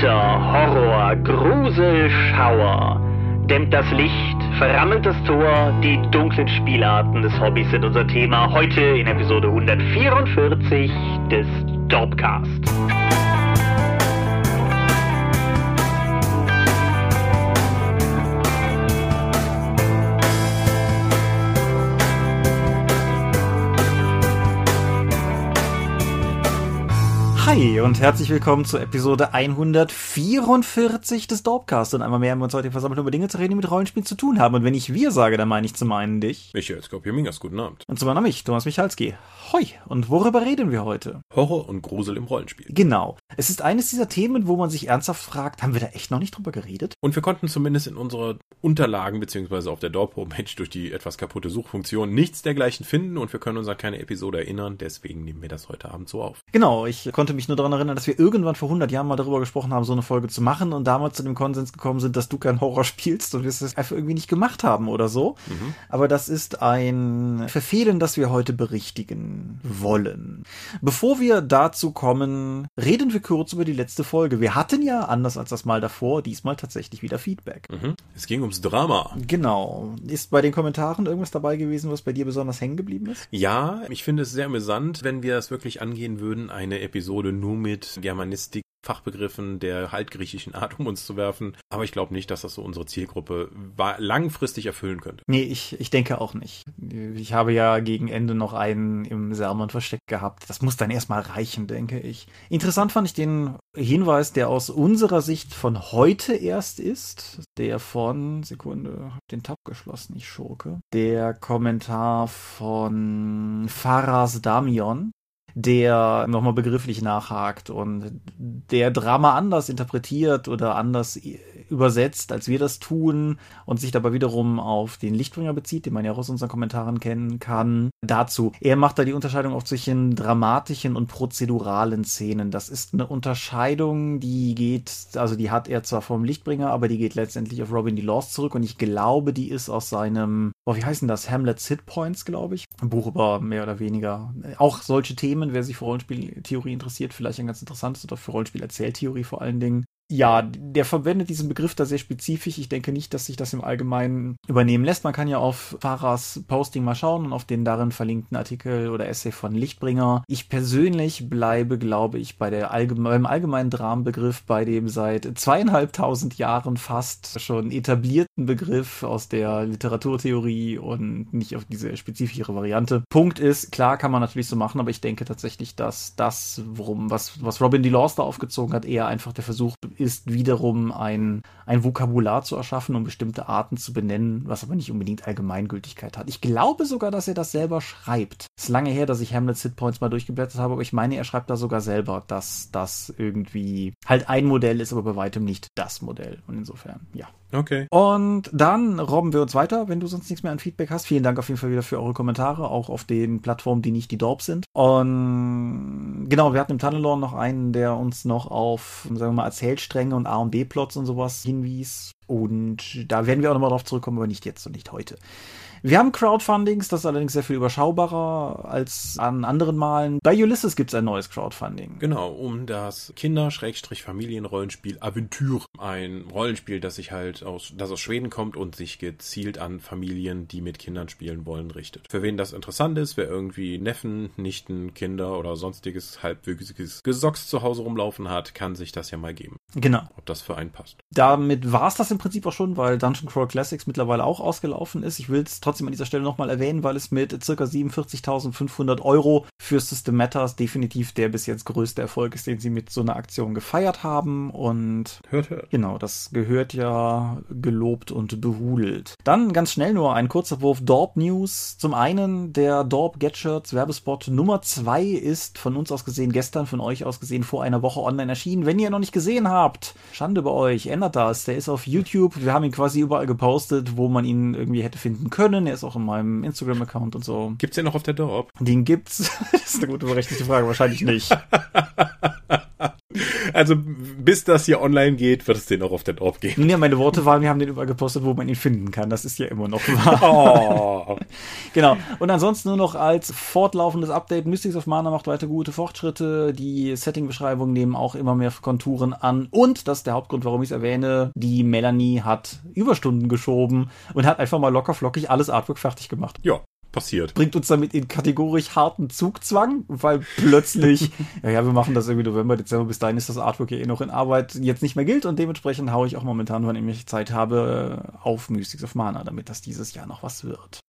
Wetter, Horror, Grusel, Schauer. Dämmt das Licht, verrammelt das Tor, die dunklen Spielarten des Hobbys sind unser Thema heute in Episode 144 des Dorpcast. Hi und herzlich willkommen zur Episode 144 des Dorpcast. Und einmal mehr haben wir uns heute versammelt, um über Dinge zu reden, die mit Rollenspielen zu tun haben. Und wenn ich wir sage, dann meine ich zum einen dich. Michael Skopje-Mingas, guten Abend. Und zum anderen mich, Thomas Michalski. Hoi. Und worüber reden wir heute? Horror und Grusel im Rollenspiel. Genau. Es ist eines dieser Themen, wo man sich ernsthaft fragt, haben wir da echt noch nicht drüber geredet? Und wir konnten zumindest in unserer Unterlagen beziehungsweise auf der Dorp-Homepage durch die etwas kaputte Suchfunktion nichts dergleichen finden und wir können uns an keine Episode erinnern. Deswegen nehmen wir das heute Abend so auf. Genau. Ich konnte mich nur daran erinnern, dass wir irgendwann vor 100 Jahren mal darüber gesprochen haben, so eine Folge zu machen und damals zu dem Konsens gekommen sind, dass du kein Horror spielst und wir es einfach irgendwie nicht gemacht haben oder so. Mhm. Aber das ist ein Verfehlen, das wir heute berichtigen wollen. Bevor wir dazu kommen, reden wir kurz über die letzte Folge. Wir hatten ja, anders als das Mal davor, diesmal tatsächlich wieder Feedback. Mhm. Es ging ums Drama. Genau. Ist bei den Kommentaren irgendwas dabei gewesen, was bei dir besonders hängen geblieben ist? Ja, ich finde es sehr amüsant, wenn wir es wirklich angehen würden, eine Episode nur mit Germanistik Fachbegriffen der altgriechischen Art um uns zu werfen. Aber ich glaube nicht, dass das so unsere Zielgruppe langfristig erfüllen könnte. Nee, ich, ich denke auch nicht. Ich habe ja gegen Ende noch einen im Sermon versteckt gehabt. Das muss dann erstmal reichen, denke ich. Interessant fand ich den Hinweis, der aus unserer Sicht von heute erst ist. Der von, Sekunde, hab den Tab geschlossen, ich schurke. Der Kommentar von Faras Damion der nochmal begrifflich nachhakt und der Drama anders interpretiert oder anders übersetzt, als wir das tun und sich dabei wiederum auf den Lichtbringer bezieht, den man ja auch aus unseren Kommentaren kennen kann. Dazu, er macht da die Unterscheidung auf zwischen dramatischen und prozeduralen Szenen. Das ist eine Unterscheidung, die geht, also die hat er zwar vom Lichtbringer, aber die geht letztendlich auf Robin D. Laws zurück und ich glaube, die ist aus seinem, oh, wie heißen das? Hamlet's Hit Points, glaube ich. Ein Buch über mehr oder weniger auch solche Themen, wer sich für Rollenspieltheorie interessiert, vielleicht ein ganz interessantes oder für Rollenspiel-Erzähltheorie vor allen Dingen ja, der verwendet diesen Begriff da sehr spezifisch. Ich denke nicht, dass sich das im Allgemeinen übernehmen lässt. Man kann ja auf Fahrers Posting mal schauen und auf den darin verlinkten Artikel oder Essay von Lichtbringer. Ich persönlich bleibe, glaube ich, bei der allgeme beim allgemeinen Dramenbegriff, bei dem seit zweieinhalbtausend Jahren fast schon etablierten Begriff aus der Literaturtheorie und nicht auf diese spezifischere Variante. Punkt ist, klar kann man natürlich so machen, aber ich denke tatsächlich, dass das, worum, was, was Robin DeLaws da aufgezogen hat, eher einfach der Versuch ist wiederum ein, ein Vokabular zu erschaffen, um bestimmte Arten zu benennen, was aber nicht unbedingt Allgemeingültigkeit hat. Ich glaube sogar, dass er das selber schreibt. Es ist lange her, dass ich Hamlet's Hitpoints mal durchgeblättert habe, aber ich meine, er schreibt da sogar selber, dass das irgendwie halt ein Modell ist, aber bei weitem nicht das Modell. Und insofern, ja. Okay. Und dann robben wir uns weiter, wenn du sonst nichts mehr an Feedback hast. Vielen Dank auf jeden Fall wieder für eure Kommentare, auch auf den Plattformen, die nicht die Dorp sind. Und genau, wir hatten im Tunnelorn noch einen, der uns noch auf, sagen wir mal, Erzählstränge und A und B-Plots und sowas hinwies. Und da werden wir auch nochmal drauf zurückkommen, aber nicht jetzt und nicht heute. Wir haben Crowdfundings, das ist allerdings sehr viel überschaubarer als an anderen Malen. Bei Ulysses gibt es ein neues Crowdfunding. Genau, um das Kinder-Familienrollenspiel Aventur. Ein Rollenspiel, das sich halt aus, das aus Schweden kommt und sich gezielt an Familien, die mit Kindern spielen wollen, richtet. Für wen das interessant ist, wer irgendwie Neffen, Nichten, Kinder oder sonstiges halbwüchsiges Gesocks zu Hause rumlaufen hat, kann sich das ja mal geben. Genau. Ob das für einen passt. Damit war es das im Prinzip auch schon, weil Dungeon Crawl Classics mittlerweile auch ausgelaufen ist. Ich will es trotzdem an dieser Stelle nochmal erwähnen, weil es mit ca. 47.500 Euro für System Matters definitiv der bis jetzt größte Erfolg ist, den sie mit so einer Aktion gefeiert haben. Und hört, hört. genau, das gehört ja gelobt und behudelt. Dann ganz schnell nur ein kurzer Wurf Dorp News. Zum einen der Dorp Get Shirts Werbespot Nummer 2 ist von uns aus gesehen gestern, von euch aus gesehen vor einer Woche online erschienen. Wenn ihr noch nicht gesehen habt, Schande bei euch, ändert das. Der ist auf YouTube. Wir haben ihn quasi überall gepostet, wo man ihn irgendwie hätte finden können. Er ist auch in meinem Instagram-Account und so. Gibt's den noch auf der Dorp? Den gibt's. das ist eine gute berechtigte Frage, wahrscheinlich nicht. Also bis das hier online geht, wird es den auch auf den Orb gehen. Ja, meine Worte waren, wir haben den überall gepostet, wo man ihn finden kann. Das ist ja immer noch wahr. Oh. genau. Und ansonsten nur noch als fortlaufendes Update. Mystics of Mana macht weiter gute Fortschritte. Die Setting-Beschreibungen nehmen auch immer mehr Konturen an. Und, das ist der Hauptgrund, warum ich es erwähne, die Melanie hat Überstunden geschoben und hat einfach mal locker flockig alles Artwork fertig gemacht. Ja, passiert. Bringt uns damit in kategorisch harten Zugzwang, weil plötzlich, ja, ja, wir machen das irgendwie November, Dezember, bis dahin ist das Artwork ja eh noch in Arbeit, jetzt nicht mehr gilt und dementsprechend haue ich auch momentan, wann ich Zeit habe, auf Mystics of Mana, damit das dieses Jahr noch was wird.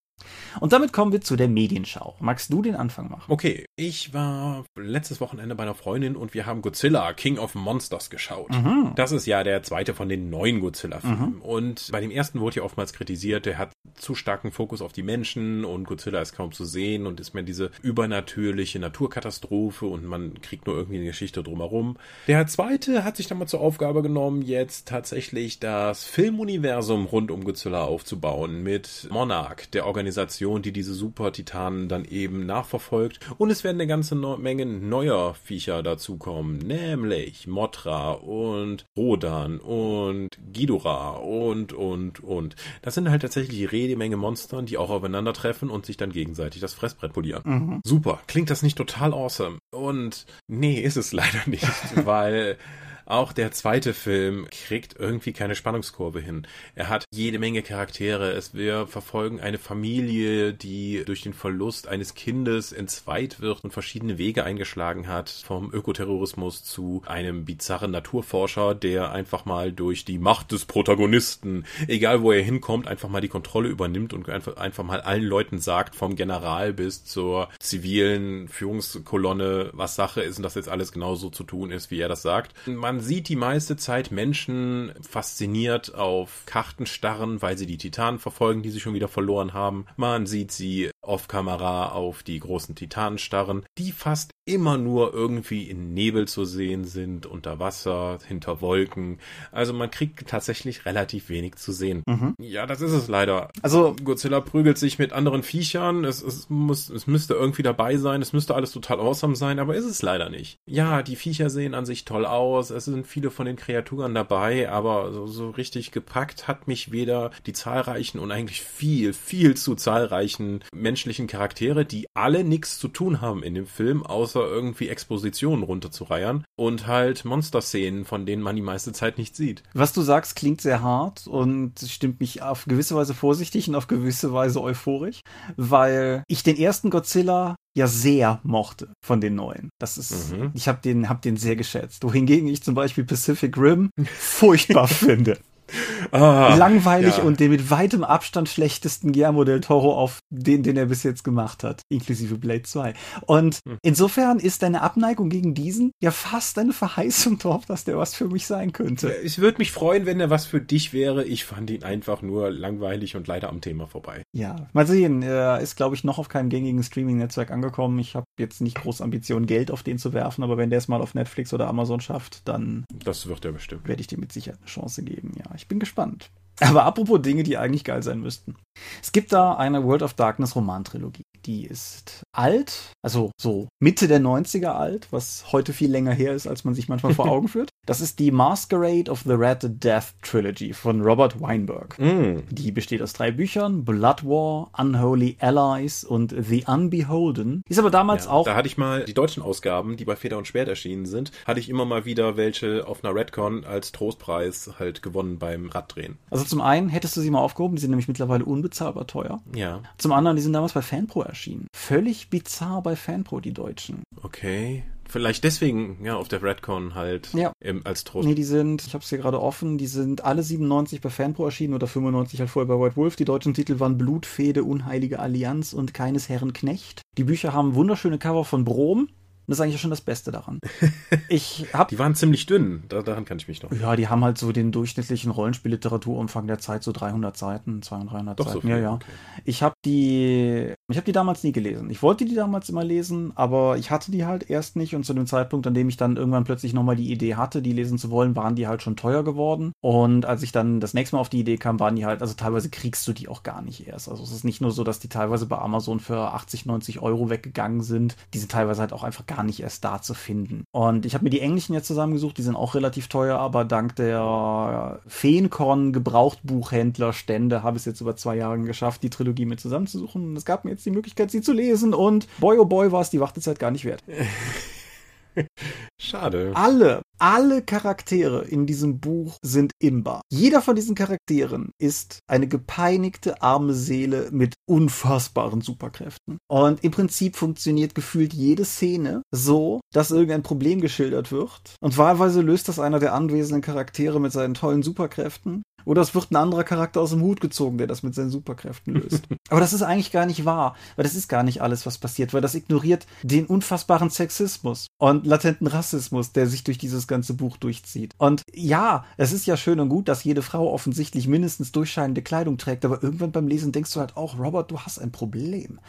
Und damit kommen wir zu der Medienschau. Magst du den Anfang machen? Okay, ich war letztes Wochenende bei einer Freundin und wir haben Godzilla, King of Monsters geschaut. Mhm. Das ist ja der zweite von den neuen Godzilla-Filmen. Und bei dem ersten wurde ja oftmals kritisiert, der hat zu starken Fokus auf die Menschen und Godzilla ist kaum zu sehen und ist mehr diese übernatürliche Naturkatastrophe und man kriegt nur irgendwie eine Geschichte drumherum. Der zweite hat sich dann mal zur Aufgabe genommen, jetzt tatsächlich das Filmuniversum rund um Godzilla aufzubauen mit Monarch, der Organisation, die diese Super-Titanen dann eben nachverfolgt. Und es werden eine ganze Menge neuer Viecher dazukommen, nämlich Mothra und Rodan und Ghidorah und, und, und. Das sind halt tatsächlich jede Menge Monstern, die auch aufeinandertreffen und sich dann gegenseitig das Fressbrett polieren. Super. Klingt das nicht total awesome? Und nee, ist es leider nicht, weil auch der zweite Film kriegt irgendwie keine Spannungskurve hin. Er hat jede Menge Charaktere. Es wir verfolgen eine Familie, die durch den Verlust eines Kindes entzweit wird und verschiedene Wege eingeschlagen hat, vom Ökoterrorismus zu einem bizarren Naturforscher, der einfach mal durch die Macht des Protagonisten, egal wo er hinkommt, einfach mal die Kontrolle übernimmt und einfach, einfach mal allen Leuten sagt, vom General bis zur zivilen Führungskolonne, was Sache ist und dass jetzt alles genauso zu tun ist, wie er das sagt. Man sieht die meiste Zeit Menschen fasziniert auf Karten starren, weil sie die Titanen verfolgen, die sie schon wieder verloren haben. Man sieht sie off-Kamera auf die großen Titanen starren, die fast immer nur irgendwie in Nebel zu sehen sind, unter Wasser, hinter Wolken. Also man kriegt tatsächlich relativ wenig zu sehen. Ja, das ist es leider. Also, Godzilla prügelt sich mit anderen Viechern. Es, es, muss, es müsste irgendwie dabei sein. Es müsste alles total awesome sein, aber ist es leider nicht. Ja, die Viecher sehen an sich toll aus. Es sind viele von den Kreaturen dabei, aber so, so richtig gepackt hat mich weder die zahlreichen und eigentlich viel, viel zu zahlreichen menschlichen Charaktere, die alle nichts zu tun haben in dem Film, außer irgendwie Expositionen runterzureiern und halt Monster-Szenen, von denen man die meiste Zeit nicht sieht. was du sagst, klingt sehr hart und stimmt mich auf gewisse Weise vorsichtig und auf gewisse Weise euphorisch, weil ich den ersten Godzilla ja sehr mochte von den neuen. Das ist, Mhm. ich habe den, hab den sehr geschätzt. Wohingegen ich zum Beispiel Pacific Rim furchtbar finde. Ah, Langweilig ja. und den mit weitem Abstand schlechtesten Guillermo del Toro auf den, den er bis jetzt gemacht hat, inklusive Blade 2. Und Hm. insofern ist deine Abneigung gegen diesen ja fast eine Verheißung drauf, dass der was für mich sein könnte. Ich würde mich freuen, wenn er was für dich wäre. Ich fand ihn einfach nur langweilig und leider am Thema vorbei. Ja, mal sehen. Er ist, glaube ich, noch auf keinem gängigen Streaming-Netzwerk angekommen. Ich habe jetzt nicht groß Ambitionen, Geld auf den zu werfen, aber wenn der es mal auf Netflix oder Amazon schafft, dann Das wird er bestimmt. werde ich dem mit Sicherheit eine Chance geben. Ja, ich bin gespannt. Aber apropos Dinge, die eigentlich geil sein müssten. Es gibt da eine World of Darkness Romantrilogie. Die ist alt, also so Mitte der 90er alt, was heute viel länger her ist, als man sich manchmal vor Augen führt. Das ist die Masquerade of the Red Death Trilogy von Robert Weinberg. Mm. Die besteht aus drei Büchern: Blood War, Unholy Allies und The Unbeholden. Ist aber damals Ja, auch Da hatte ich mal die deutschen Ausgaben, die bei Feder und Schwert erschienen sind, hatte ich immer mal wieder welche auf einer Redcon als Trostpreis halt gewonnen beim Raddrehen. Also zum einen hättest du sie mal aufgehoben, die sind nämlich mittlerweile unbezahlbar teuer. Ja, Zum anderen, die sind damals bei Fanpro erschienen. Völlig bizarr bei Fanpro, die Deutschen. okay. Vielleicht deswegen, ja, auf der Redcon halt Ja. ähm, als Trost. Nee, die sind, ich habe es hier gerade offen, die sind alle 97 bei Fanpro erschienen oder 95 halt vorher bei White Wolf. Die deutschen Titel waren Blutfehde, Unheilige Allianz und Keines Herren Knecht. Die Bücher haben wunderschöne Cover von Brom. Das ist eigentlich schon das Beste daran. Ich habe Die waren ziemlich dünn, da, daran kann ich mich noch. Ja, die haben halt so den durchschnittlichen Rollenspielliteraturumfang der Zeit, so 300 Seiten, 200, 300 Doch so Seiten. viel, ja, ja. okay. Ich habe die, ich habe die damals nie gelesen. Ich wollte die damals immer lesen, aber ich hatte die halt erst nicht und zu dem Zeitpunkt, an dem ich dann irgendwann plötzlich nochmal die Idee hatte, die lesen zu wollen, waren die halt schon teuer geworden. Und als ich dann das nächste Mal auf die Idee kam, waren die halt, also teilweise kriegst du die auch gar nicht erst. Also es ist nicht nur so, dass die teilweise bei Amazon für 80, 90 Euro weggegangen sind. Die sind teilweise halt auch einfach gar gar nicht erst da zu finden. Und ich habe mir die englischen jetzt zusammengesucht, die sind auch relativ teuer, aber dank der Feenkorn Gebrauchtbuchhändlerstände habe ich es jetzt über zwei Jahre geschafft, die Trilogie mit zusammenzusuchen. Und es gab mir jetzt die Möglichkeit, sie zu lesen und boy oh boy war es die Wartezeit gar nicht wert. Schade. Alle, alle Charaktere in diesem Buch sind imbar. Jeder von diesen Charakteren ist eine gepeinigte arme Seele mit unfassbaren Superkräften. Und im Prinzip funktioniert gefühlt jede Szene so, dass irgendein Problem geschildert wird. Und wahlweise löst das einer der anwesenden Charaktere mit seinen tollen Superkräften. Oder es wird ein anderer Charakter aus dem Hut gezogen, der das mit seinen Superkräften löst. Aber das ist eigentlich gar nicht wahr, weil das ist gar nicht alles, was passiert, weil das ignoriert den unfassbaren Sexismus und latenten Rassismus, der sich durch dieses ganze Buch durchzieht. Und ja, es ist ja schön und gut, dass jede Frau offensichtlich mindestens durchscheinende Kleidung trägt, aber irgendwann beim Lesen denkst du halt auch, Robert, du hast ein Problem.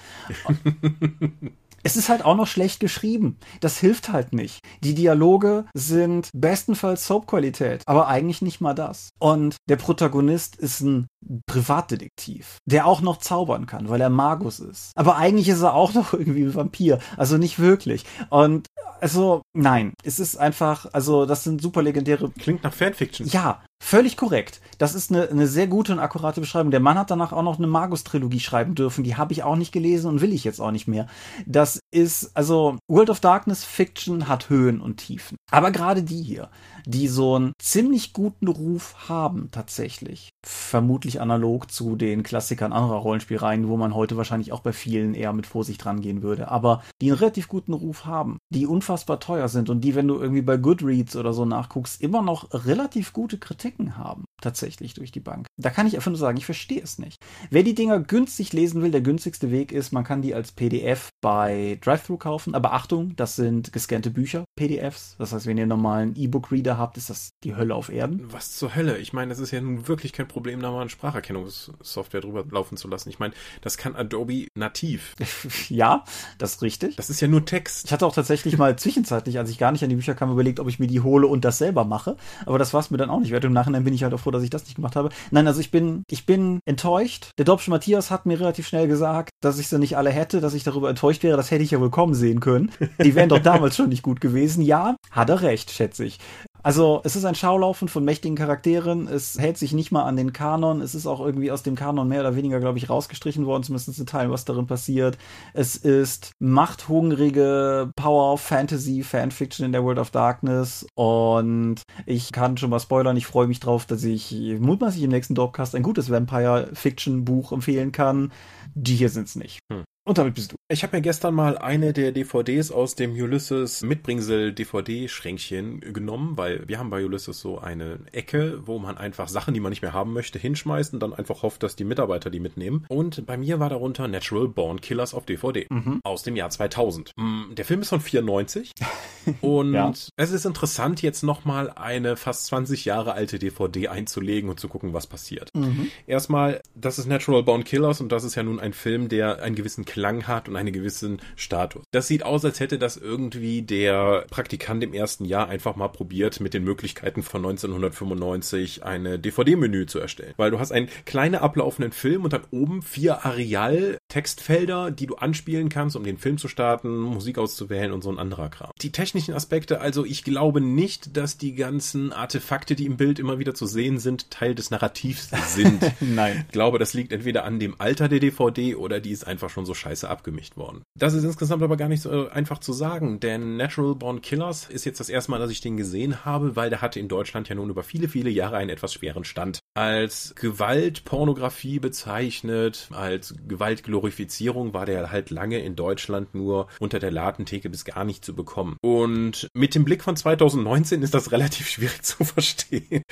Es ist halt auch noch schlecht geschrieben. Das hilft halt nicht. Die Dialoge sind bestenfalls Soap-Qualität, aber eigentlich nicht mal das. Und der Protagonist ist ein Privatdetektiv, der auch noch zaubern kann, weil er Magus ist. Aber eigentlich ist er auch noch irgendwie ein Vampir. Also nicht wirklich. Und also, nein, es ist einfach, also das sind super legendäre. Klingt nach Fanfiction. Ja, völlig korrekt. Das ist eine, eine sehr gute und akkurate Beschreibung. Der Mann hat danach auch noch eine Magus-Trilogie schreiben dürfen. Die habe ich auch nicht gelesen und will ich jetzt auch nicht mehr. Das ist, also, World of Darkness Fiction hat Höhen und Tiefen. Aber gerade die hier, die so einen ziemlich guten Ruf haben, tatsächlich. Vermutlich analog zu den Klassikern anderer Rollenspielreihen, wo man heute wahrscheinlich auch bei vielen eher mit Vorsicht rangehen würde. Aber die einen relativ guten Ruf haben, die unfassbar teuer sind und die, wenn du irgendwie bei Goodreads oder so nachguckst, immer noch relativ gute Kritiken haben. Tatsächlich durch die Bank. Da kann ich einfach nur sagen, ich verstehe es nicht. Wer die Dinger günstig lesen will, der günstigste Weg ist, man kann die als PDF bei DriveThru kaufen. Aber Achtung, das sind gescannte Bücher, PDFs. Das heißt, wenn ihr normalen E-Book-Reader Reader habt, ist das die Hölle auf Erden. Was zur Hölle? Ich meine, es ist ja nun wirklich kein Problem, da mal eine Spracherkennungssoftware drüber laufen zu lassen. Ich meine, das kann Adobe nativ. ja, das ist richtig. Das ist ja nur Text. Ich hatte auch tatsächlich mal zwischenzeitlich, als ich gar nicht an die Bücher kam, überlegt, ob ich mir die hole und das selber mache. Aber das war es mir dann auch nicht wert. Im Nachhinein bin ich halt auch froh, dass ich das nicht gemacht habe. Nein, also ich bin, ich bin enttäuscht. Der Dobsche Matthias hat mir relativ schnell gesagt, dass ich sie nicht alle hätte, dass ich darüber enttäuscht wäre. Das hätte ich ja wohl kommen sehen können. Die wären doch damals schon nicht gut gewesen. Ja, hat er recht, schätze ich. Also es ist ein Schaulaufen von mächtigen Charakteren. Es hält sich nicht mal an den Kanon. Es ist auch irgendwie aus dem Kanon mehr oder weniger, glaube ich, rausgestrichen worden, zumindest in Teilen, was darin passiert. Es ist machthungrige Power Fantasy Fanfiction in der World of Darkness und ich kann schon mal spoilern. Ich freue mich drauf, dass ich mutmaßlich im nächsten Dropcast ein gutes Vampire Fiction Buch empfehlen kann. Die hier sind's nicht. Hm. Und damit bist du. Ich habe mir gestern mal eine der DVDs aus dem Ulysses Mitbringsel DVD-Schränkchen genommen, weil wir haben bei Ulysses so eine Ecke, wo man einfach Sachen, die man nicht mehr haben möchte, hinschmeißt und dann einfach hofft, dass die Mitarbeiter die mitnehmen. Und bei mir war darunter Natural Born Killers auf DVD mhm. aus dem Jahr 2000. Mm, der Film ist von 94 und ja. es ist interessant, jetzt nochmal eine fast 20 Jahre alte DVD einzulegen und zu gucken, was passiert. Mhm. Erstmal, das ist Natural Born Killers und das ist ja nun ein Film, der einen gewissen Klang hat und einen gewissen Status. Das sieht aus, als hätte das irgendwie der Praktikant im ersten Jahr einfach mal probiert, mit den Möglichkeiten von 1995 eine DVD-Menü zu erstellen. Weil du hast einen kleinen ablaufenden Film und dann oben vier Areal-Textfelder, die du anspielen kannst, um den Film zu starten, Musik auszuwählen und so ein anderer Kram. Die technischen Aspekte, also ich glaube nicht, dass die ganzen Artefakte, die im Bild immer wieder zu sehen sind, Teil des Narrativs sind. Nein. Ich glaube, das liegt entweder an dem Alter der DVD oder die ist einfach schon so scheiße abgemischt worden. Das ist insgesamt aber gar nicht so einfach zu sagen, denn Natural Born Killers ist jetzt das erste Mal, dass ich den gesehen habe, weil der hatte in Deutschland ja nun über viele, viele Jahre einen etwas schweren Stand. Als Gewaltpornografie bezeichnet, als Gewaltglorifizierung war der halt lange in Deutschland nur unter der Ladentheke bis gar nicht zu bekommen. Und mit dem Blick von 2019 ist das relativ schwierig zu verstehen,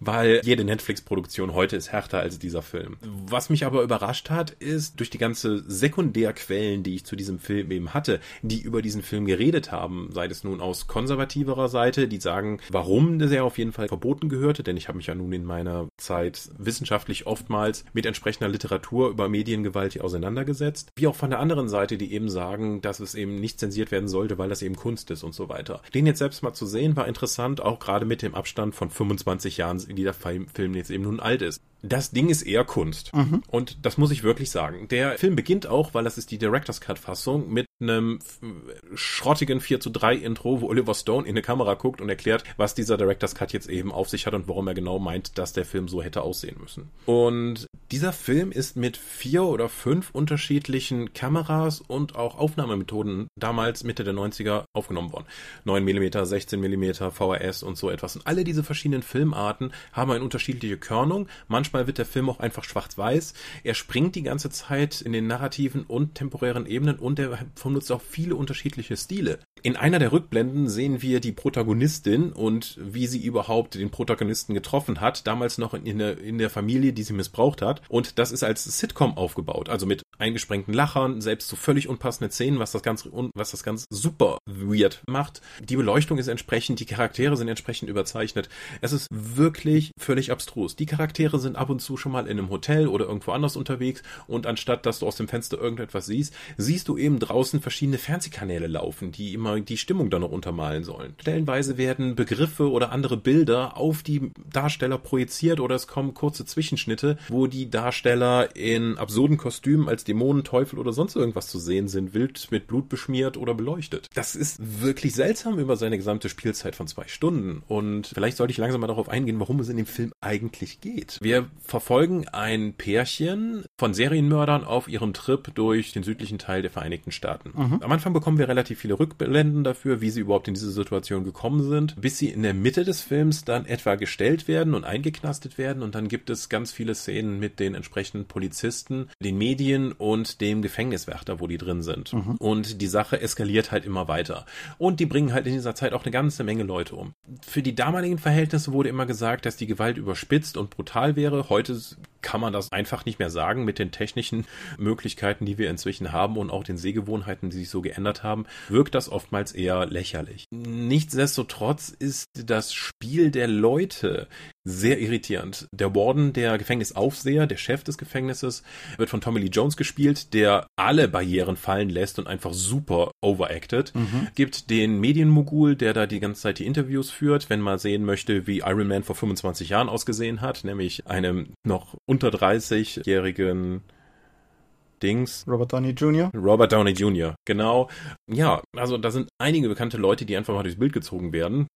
weil jede Netflix-Produktion heute ist härter als dieser Film. Was mich aber überrascht hat, ist durch die ganze Sekundärquellen, die ich zu diesem Film eben hatte, die über diesen Film geredet haben, sei es nun aus konservativerer Seite, die sagen, warum der auf jeden Fall verboten gehörte, denn ich habe mich ja nun in meiner Zeit wissenschaftlich oftmals mit entsprechender Literatur über Mediengewalt hier auseinandergesetzt, wie auch von der anderen Seite, die eben sagen, dass es eben nicht zensiert werden sollte, weil das eben Kunst ist und so weiter. Den jetzt selbst mal zu sehen, war interessant, auch gerade mit dem Abstand von 25 Jahren, wie der Film jetzt eben nun alt ist. Das Ding ist eher Kunst. Mhm. Und das muss ich wirklich sagen. Der Film beginnt auch, weil das ist die Director's Cut Fassung, mit einem schrottigen 4 zu 3 Intro, wo Oliver Stone in eine Kamera guckt und erklärt, was dieser Director's Cut jetzt eben auf sich hat und warum er genau meint, dass der Film so hätte aussehen müssen. Und dieser Film ist mit vier oder fünf unterschiedlichen Kameras und auch Aufnahmemethoden damals Mitte der 90er aufgenommen worden. 9 mm, 16 mm, VHS und so etwas. Und alle diese verschiedenen Filmarten haben eine unterschiedliche Körnung. Manchmal wird der Film auch einfach schwarz-weiß. Er springt die ganze Zeit in den narrativen und temporären Ebenen und er benutzt auch viele unterschiedliche Stile. In einer der Rückblenden sehen wir die Protagonistin und wie sie überhaupt den Protagonisten getroffen hat, damals noch in der, in der Familie, die sie missbraucht hat. Und das ist als Sitcom aufgebaut, also mit eingesprengten Lachern, selbst so völlig unpassenden Szenen, was das ganz, was das ganz super weird macht. Die Beleuchtung ist entsprechend, die Charaktere sind entsprechend überzeichnet. Es ist wirklich völlig abstrus. Die Charaktere sind ab und zu schon mal in einem Hotel oder irgendwo anders unterwegs und anstatt, dass du aus dem Fenster irgendetwas siehst, siehst du eben draußen verschiedene Fernsehkanäle laufen, die immer die Stimmung dann noch untermalen sollen. Stellenweise werden Begriffe oder andere Bilder auf die Darsteller projiziert oder es kommen kurze Zwischenschnitte, wo die Darsteller in absurden Kostümen als Dämonen, Teufel oder sonst irgendwas zu sehen sind, wild mit Blut beschmiert oder beleuchtet. Das ist wirklich seltsam über seine gesamte Spielzeit von zwei Stunden und vielleicht sollte ich langsam mal darauf eingehen, worum es in dem Film eigentlich geht. Wir verfolgen ein Pärchen von Serienmördern auf ihrem Trip durch den südlichen Teil der Vereinigten Staaten. Mhm. Am Anfang bekommen wir relativ viele Rückblenden dafür, wie sie überhaupt in diese Situation gekommen sind, bis sie in der Mitte des Films dann etwa gestellt werden und eingeknastet werden und dann gibt es ganz viele Szenen mit den entsprechenden Polizisten, den Medien und dem Gefängniswärter, wo die drin sind. Mhm. Und die Sache eskaliert halt immer weiter. Und die bringen halt in dieser Zeit auch eine ganze Menge Leute um. Für die damaligen Verhältnisse wurde immer gesagt, dass die Gewalt überspitzt und brutal wäre. Heute kann man das einfach nicht mehr sagen mit den technischen Möglichkeiten, die wir inzwischen haben und auch den Sehgewohnheiten, die sich so geändert haben, wirkt das oftmals eher lächerlich. Nichtsdestotrotz ist das Spiel der Leute sehr irritierend. Der Warden, der Gefängnisaufseher, der Chef des Gefängnisses, wird von Tommy Lee Jones gespielt, der alle Barrieren fallen lässt und einfach super overacted. Mhm. Gibt den Medienmogul, der da die ganze Zeit die Interviews führt, wenn man sehen möchte, wie Iron Man vor 25 Jahren ausgesehen hat, nämlich einem noch unter 30-jährigen Dings. Robert Downey Jr. Robert Downey Jr., genau. Ja, also da sind einige bekannte Leute, die einfach mal durchs Bild gezogen werden.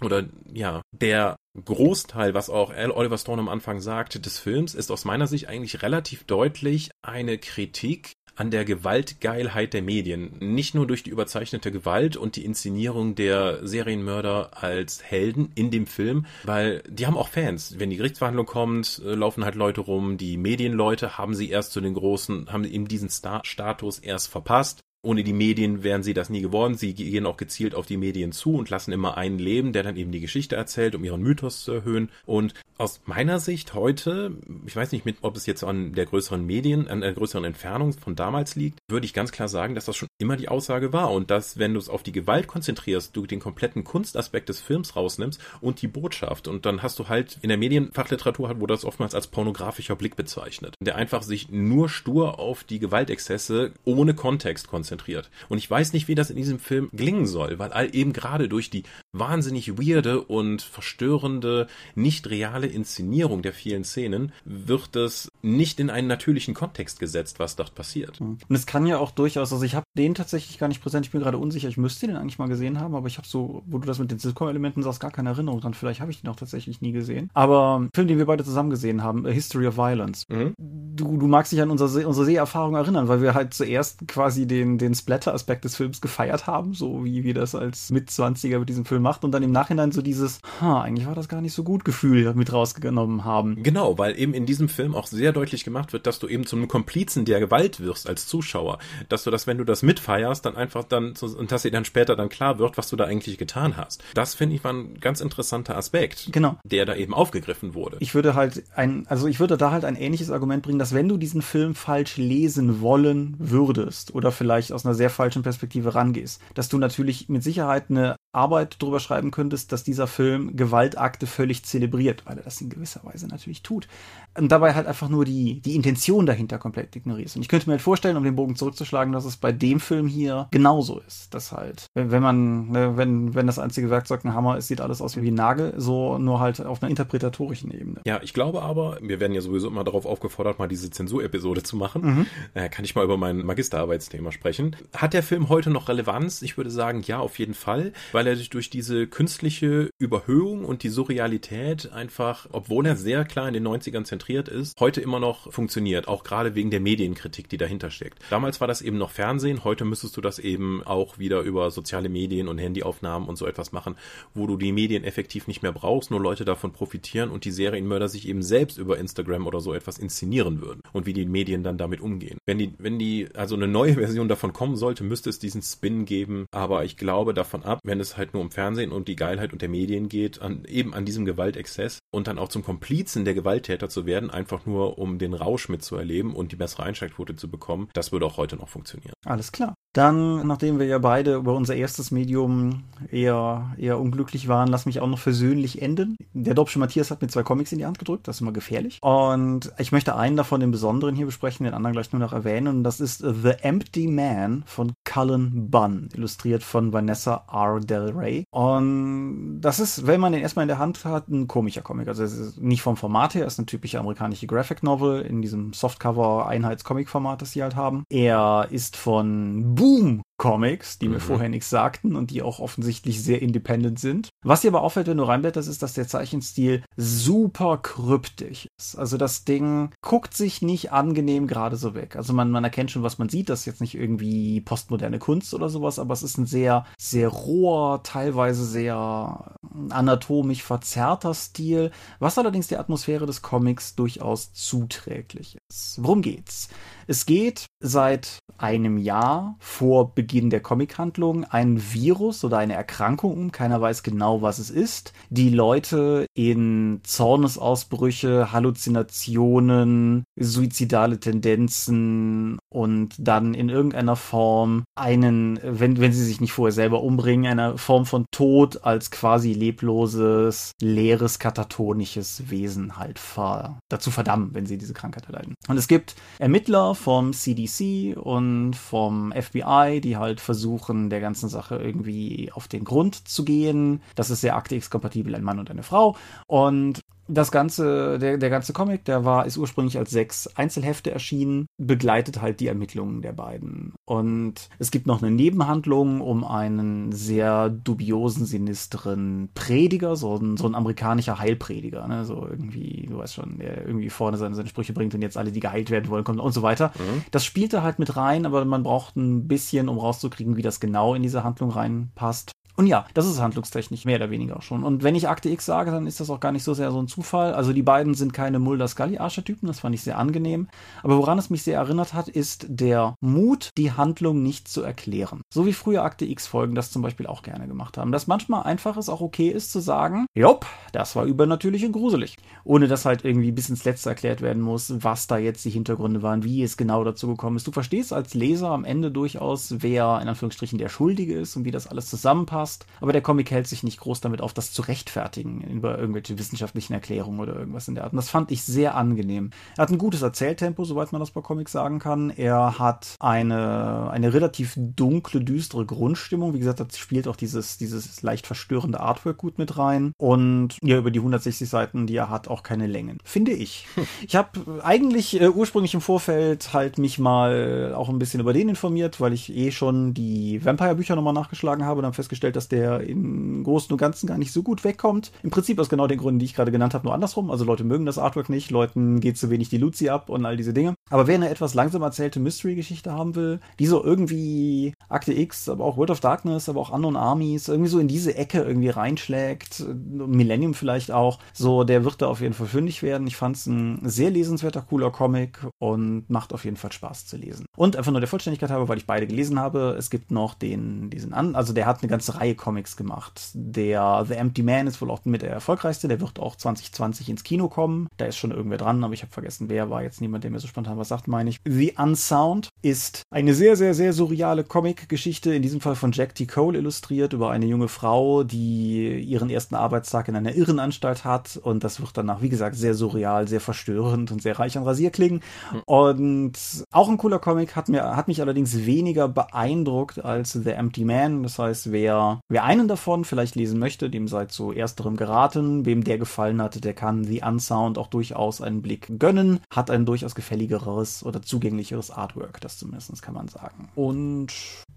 Oder ja, der Großteil, was auch Oliver Stone am Anfang sagt, des Films, ist aus meiner Sicht eigentlich relativ deutlich eine Kritik an der Gewaltgeilheit der Medien. Nicht nur durch die überzeichnete Gewalt und die Inszenierung der Serienmörder als Helden in dem Film, weil die haben auch Fans. Wenn die Gerichtsverhandlung kommt, äh, laufen halt Leute rum. Die Medienleute haben sie erst zu den großen, haben eben diesen Star Status erst verpasst. Ohne die Medien wären sie das nie geworden. Sie gehen auch gezielt auf die Medien zu und lassen immer einen leben, der dann eben die Geschichte erzählt, um ihren Mythos zu erhöhen. Und aus meiner Sicht heute, ich weiß nicht, ob es jetzt an der größeren Medien, an der größeren Entfernung von damals liegt, würde ich ganz klar sagen, dass das schon immer die Aussage war und dass, wenn du es auf die Gewalt konzentrierst, du den kompletten Kunstaspekt des Films rausnimmst und die Botschaft. Und dann hast du halt in der Medienfachliteratur halt, wo das oftmals als pornografischer Blick bezeichnet, der einfach sich nur stur auf die Gewaltexzesse ohne Kontext konzentriert konzentriert. Und ich weiß nicht, wie das in diesem Film gelingen soll, weil all eben gerade durch die wahnsinnig weirde und verstörende, nicht reale Inszenierung der vielen Szenen wird es nicht in einen natürlichen Kontext gesetzt, was dort passiert. Und es kann ja auch durchaus, also ich habe den tatsächlich gar nicht präsent, ich bin gerade unsicher, ich müsste den eigentlich mal gesehen haben, aber ich habe so, wo du das mit den Sitcom-Elementen sagst, gar keine Erinnerung dran. Vielleicht habe ich den auch tatsächlich nie gesehen. Aber ein Film, den wir beide zusammen gesehen haben, A History of Violence. Mhm. Du, du magst dich an unsere, unsere Seherfahrung erinnern, weil wir halt zuerst quasi den, den Splatter-Aspekt des Films gefeiert haben, so wie wir das als Mitzwanziger mit diesem Film macht und dann im Nachhinein so dieses, ha, eigentlich war das gar nicht so gut Gefühl mit rausgenommen haben. Genau, weil eben in diesem Film auch sehr deutlich gemacht wird, dass du eben zum Komplizen der Gewalt wirst als Zuschauer. Dass du das, wenn du das mitfeierst, dann einfach dann, und dass dir dann später dann klar wird, was du da eigentlich getan hast. Das finde ich war ein ganz interessanter Aspekt. Genau. Der da eben aufgegriffen wurde. Ich würde halt ein, also ich würde da halt ein ähnliches Argument bringen, dass wenn du diesen Film falsch lesen wollen würdest oder vielleicht aus einer sehr falschen Perspektive rangehst, dass du natürlich mit Sicherheit eine Arbeit drüber schreiben könntest, dass dieser Film Gewaltakte völlig zelebriert, weil er das in gewisser Weise natürlich tut. Und dabei halt einfach nur die, die Intention dahinter komplett ignorierst. Und ich könnte mir halt vorstellen, um den Bogen zurückzuschlagen, dass es bei dem Film hier genauso ist. Dass halt, wenn, wenn man, ne, wenn, wenn das einzige Werkzeug ein Hammer ist, sieht alles aus wie ein Nagel, so nur halt auf einer interpretatorischen Ebene. Ja, ich glaube aber, wir werden ja sowieso immer darauf aufgefordert, mal diese Zensurepisode zu machen. Mhm. Äh, kann ich mal über mein Magisterarbeitsthema sprechen. Hat der Film heute noch Relevanz? Ich würde sagen, ja, auf jeden Fall, weil er sich durch diese künstliche Überhöhung und die Surrealität einfach, obwohl er sehr klar in den 90ern zentriert ist, heute immer noch funktioniert, auch gerade wegen der Medienkritik, die dahinter steckt. Damals war das eben noch Fernsehen, heute müsstest du das eben auch wieder über soziale Medien und Handyaufnahmen und so etwas machen, wo du die Medien effektiv nicht mehr brauchst, nur Leute davon profitieren und die Serienmörder sich eben selbst über Instagram oder so etwas inszenieren würden und wie die Medien dann damit umgehen. Wenn die, wenn die, also eine neue Version davon kommen sollte, müsste es diesen Spin geben, aber ich glaube davon ab, wenn es halt nur um Fernsehen und die Geilheit und der Medien geht, an, eben an diesem Gewaltexzess und dann auch zum Komplizen der Gewalttäter zu werden, einfach nur um den Rausch mitzuerleben und die bessere Einsteigquote zu bekommen, das würde auch heute noch funktionieren. Alles klar. Dann, nachdem wir ja beide über unser erstes Medium eher, eher unglücklich waren, lass mich auch noch versöhnlich enden. Der Dobsche Matthias hat mir zwei Comics in die Hand gedrückt, das ist immer gefährlich. Und ich möchte einen davon im Besonderen hier besprechen, den anderen gleich nur noch erwähnen. Und das ist The Empty Man von Cullen Bunn, illustriert von Vanessa R. Del Rey. Und das ist, wenn man den erstmal in der Hand hat, ein komischer Comic. Also es ist nicht vom Format her, es ist eine typische amerikanische Graphic Novel in diesem Softcover-Einheits-Comic-Format, das sie halt haben. Er ist von Boom Comics, die mhm. mir vorher nichts sagten und die auch offensichtlich sehr independent sind. Was dir aber auffällt, wenn du reinblätterst, ist, dass der Zeichenstil super kryptisch ist. Also das Ding guckt sich nicht angenehm gerade so weg. Also man, man erkennt schon, was man sieht. Das ist jetzt nicht irgendwie postmoderne Kunst oder sowas, aber es ist ein sehr, sehr roher, teilweise sehr anatomisch verzerrter Stil, was allerdings der Atmosphäre des Comics durchaus zuträglich ist. Worum geht's? Es geht seit einem Jahr vor Beginn der Comichandlung ein Virus oder eine Erkrankung um, keiner weiß genau, was es ist, die Leute in Zornesausbrüche, Halluzinationen, suizidale Tendenzen und dann in irgendeiner Form einen, wenn, wenn sie sich nicht vorher selber umbringen, eine Form von Tod als quasi lebloses, leeres, katatonisches Wesen halt ver dazu verdammen, wenn sie diese Krankheit erleiden. Und es gibt Ermittler vom CDC und vom FBI, die halt versuchen, der ganzen Sache irgendwie auf den Grund zu gehen. Das ist sehr Akte X-kompatibel, ein Mann und eine Frau. Und das ganze, der, der ganze Comic, der war, ist ursprünglich als sechs Einzelhefte erschienen, begleitet halt die Ermittlungen der beiden. Und es gibt noch eine Nebenhandlung um einen sehr dubiosen, sinisteren Prediger, so ein, so ein amerikanischer Heilprediger, ne? so irgendwie, du weißt schon, der irgendwie vorne seine, seine Sprüche bringt und jetzt alle, die geheilt werden wollen, kommen und so weiter. Mhm. Das spielte halt mit rein, aber man braucht ein bisschen, um rauszukriegen, wie das genau in diese Handlung reinpasst. Und ja, das ist handlungstechnisch mehr oder weniger schon. Und wenn ich Akte X sage, dann ist das auch gar nicht so sehr so ein Zufall. Also die beiden sind keine Mulder-Scully-Archetypen, das fand ich sehr angenehm. Aber woran es mich sehr erinnert hat, ist der Mut, die Handlung nicht zu erklären. So wie früher Akte X-Folgen das zum Beispiel auch gerne gemacht haben. Dass manchmal einfach es auch okay ist zu sagen, jopp, das war übernatürlich und gruselig. Ohne dass halt irgendwie bis ins Letzte erklärt werden muss, was da jetzt die Hintergründe waren, wie es genau dazu gekommen ist. Du verstehst als Leser am Ende durchaus, wer in Anführungsstrichen der Schuldige ist und wie das alles zusammenpasst passt. Aber der Comic hält sich nicht groß damit auf, das zu rechtfertigen über irgendwelche wissenschaftlichen Erklärungen oder irgendwas in der Art. Und das fand ich sehr angenehm. Er hat ein gutes Erzähltempo, soweit man das bei Comics sagen kann. Er hat eine, eine relativ dunkle, düstere Grundstimmung. Wie gesagt, da spielt auch dieses, dieses leicht verstörende Artwork gut mit rein. Und ja, über die 160 Seiten, die er hat, auch keine Längen. Finde ich. Ich habe eigentlich äh, ursprünglich im Vorfeld halt mich mal auch ein bisschen über den informiert, weil ich eh schon die Vampire-Bücher nochmal nachgeschlagen habe und dann festgestellt, festgestellt, dass der im Großen und Ganzen gar nicht so gut wegkommt. Im Prinzip aus genau den Gründen, die ich gerade genannt habe, nur andersrum. Also Leute mögen das Artwork nicht, Leuten geht zu wenig die Luzi ab und all diese Dinge. Aber wer eine etwas langsam erzählte Mystery-Geschichte haben will, die so irgendwie Akte X, aber auch World of Darkness, aber auch Unknown Armies, irgendwie so in diese Ecke irgendwie reinschlägt, Millennium vielleicht auch, so der wird da auf jeden Fall fündig werden. Ich fand es ein sehr lesenswerter, cooler Comic und macht auf jeden Fall Spaß zu lesen. Und einfach nur der Vollständigkeit habe, weil ich beide gelesen habe, es gibt noch den, diesen an, also der hat eine ganze Reihe Reihe Comics gemacht. Der The Empty Man ist wohl auch mit der erfolgreichste, der wird auch 2020 ins Kino kommen. Da ist schon irgendwer dran, aber ich habe vergessen, wer war jetzt niemand, der mir so spontan was sagt, meine ich. The Unsound ist eine sehr, sehr, sehr surreale Comic-Geschichte, in diesem Fall von Jack T. Cole illustriert, über eine junge Frau, die ihren ersten Arbeitstag in einer Irrenanstalt hat und das wird danach, wie gesagt, sehr surreal, sehr verstörend und sehr reich an Rasierklingen. Mhm. Und auch ein cooler Comic, hat, mir, hat mich allerdings weniger beeindruckt als The Empty Man. Das heißt, wer, wer einen davon vielleicht lesen möchte, dem seid zu ersterem geraten. Wem der gefallen hatte, der kann The Unsound auch durchaus einen Blick gönnen. Hat ein durchaus gefälligeres oder zugänglicheres Artwork, das zumindest kann man sagen. Und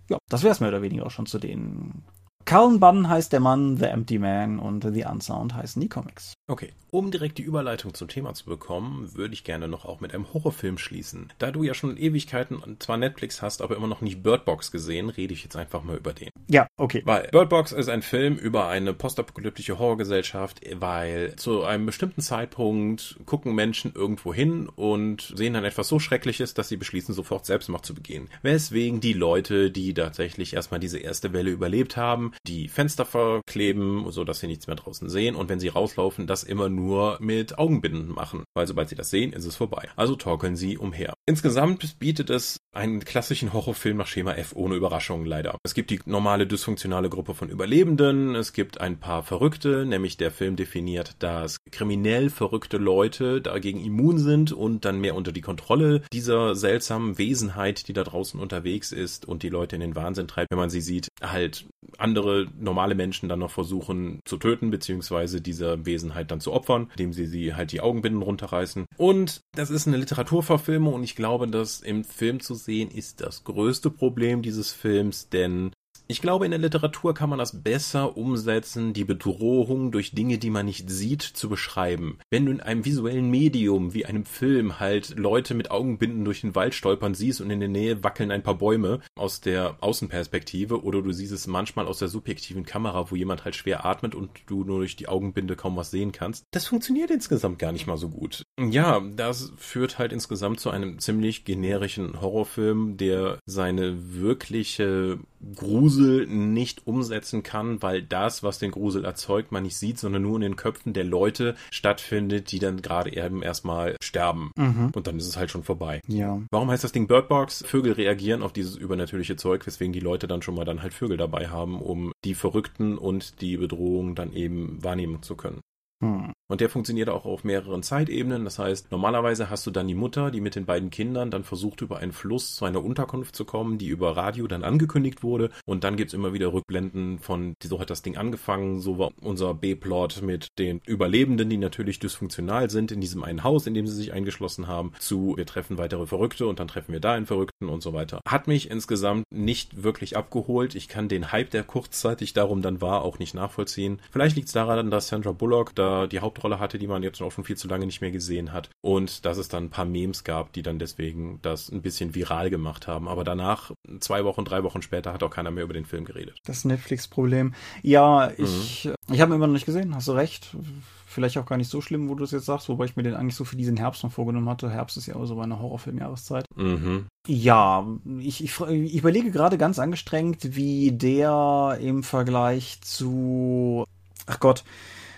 ja, das wäre es mehr oder weniger auch schon zu den Cullen Bunn heißt der Mann, The Empty Man und The Unsound heißen die Comics. Okay, um direkt die Überleitung zum Thema zu bekommen, würde ich gerne noch auch mit einem Horrorfilm schließen. Da du ja schon Ewigkeiten zwar Netflix hast, aber immer noch nicht Bird Box gesehen, rede ich jetzt einfach mal über den. Ja, okay. Weil Bird Box ist ein Film über eine postapokalyptische Horrorgesellschaft, weil zu einem bestimmten Zeitpunkt gucken Menschen irgendwo hin und sehen dann etwas so Schreckliches, dass sie beschließen, sofort Selbstmord zu begehen. Weswegen die Leute, die tatsächlich erstmal diese erste Welle überlebt haben, die Fenster verkleben, so dass sie nichts mehr draußen sehen und wenn sie rauslaufen, das immer nur mit Augenbinden machen, weil sobald sie das sehen, ist es vorbei. Also torkeln sie umher. Insgesamt bietet es einen klassischen Horrorfilm nach Schema F ohne Überraschungen leider. Es gibt die normale dysfunktionale Gruppe von Überlebenden, es gibt ein paar Verrückte, nämlich der Film definiert, dass kriminell verrückte Leute dagegen immun sind und dann mehr unter die Kontrolle dieser seltsamen Wesenheit, die da draußen unterwegs ist und die Leute in den Wahnsinn treibt, wenn man sie sieht, halt andere normale Menschen dann noch versuchen zu töten, beziehungsweise dieser Wesenheit dann zu opfern, indem sie sie halt die Augenbinden runterreißen. Und das ist eine Literaturverfilmung und ich glaube, dass im Film zu sehen ist das größte Problem dieses Films, denn ich glaube, in der Literatur kann man das besser umsetzen, die Bedrohung durch Dinge, die man nicht sieht, zu beschreiben. Wenn du in einem visuellen Medium wie einem Film halt Leute mit Augenbinden durch den Wald stolpern siehst und in der Nähe wackeln ein paar Bäume aus der Außenperspektive oder du siehst es manchmal aus der subjektiven Kamera, wo jemand halt schwer atmet und du nur durch die Augenbinde kaum was sehen kannst, das funktioniert insgesamt gar nicht mal so gut. Ja, das führt halt insgesamt zu einem ziemlich generischen Horrorfilm, der seine wirkliche Grusel nicht umsetzen kann, weil das, was den Grusel erzeugt, man nicht sieht, sondern nur in den Köpfen der Leute stattfindet, die dann gerade eben erstmal sterben. Mhm. Und dann ist es halt schon vorbei. Ja. Warum heißt das Ding Birdbox? Vögel reagieren auf dieses übernatürliche Zeug, weswegen die Leute dann schon mal dann halt Vögel dabei haben, um die Verrückten und die Bedrohung dann eben wahrnehmen zu können. Hm. Und der funktioniert auch auf mehreren Zeitebenen. Das heißt, normalerweise hast du dann die Mutter, die mit den beiden Kindern dann versucht, über einen Fluss zu einer Unterkunft zu kommen, die über Radio dann angekündigt wurde. Und dann gibt's immer wieder Rückblenden von, so hat das Ding angefangen. So war unser B-Plot mit den Überlebenden, die natürlich dysfunktional sind in diesem einen Haus, in dem sie sich eingeschlossen haben, zu wir treffen weitere Verrückte und dann treffen wir da einen Verrückten und so weiter. Hat mich insgesamt nicht wirklich abgeholt. Ich kann den Hype, der kurzzeitig darum dann war, auch nicht nachvollziehen. Vielleicht liegt's daran, dass Sandra Bullock da die Haupt Hauptrolle hatte, die man jetzt auch schon viel zu lange nicht mehr gesehen hat. Und dass es dann ein paar Memes gab, die dann deswegen das ein bisschen viral gemacht haben. Aber danach, zwei Wochen, drei Wochen später, hat auch keiner mehr über den Film geredet. Das Netflix-Problem. Ja, ich, mhm. ich habe ihn immer noch nicht gesehen, hast du recht vielleicht auch gar nicht so schlimm, wo du es jetzt sagst, wobei ich mir den eigentlich so für diesen Herbst noch vorgenommen hatte. Herbst ist ja auch so eine Horrorfilmjahreszeit. Mhm. Ja, ich, ich, ich überlege gerade ganz angestrengt, wie der im Vergleich zu, ach Gott,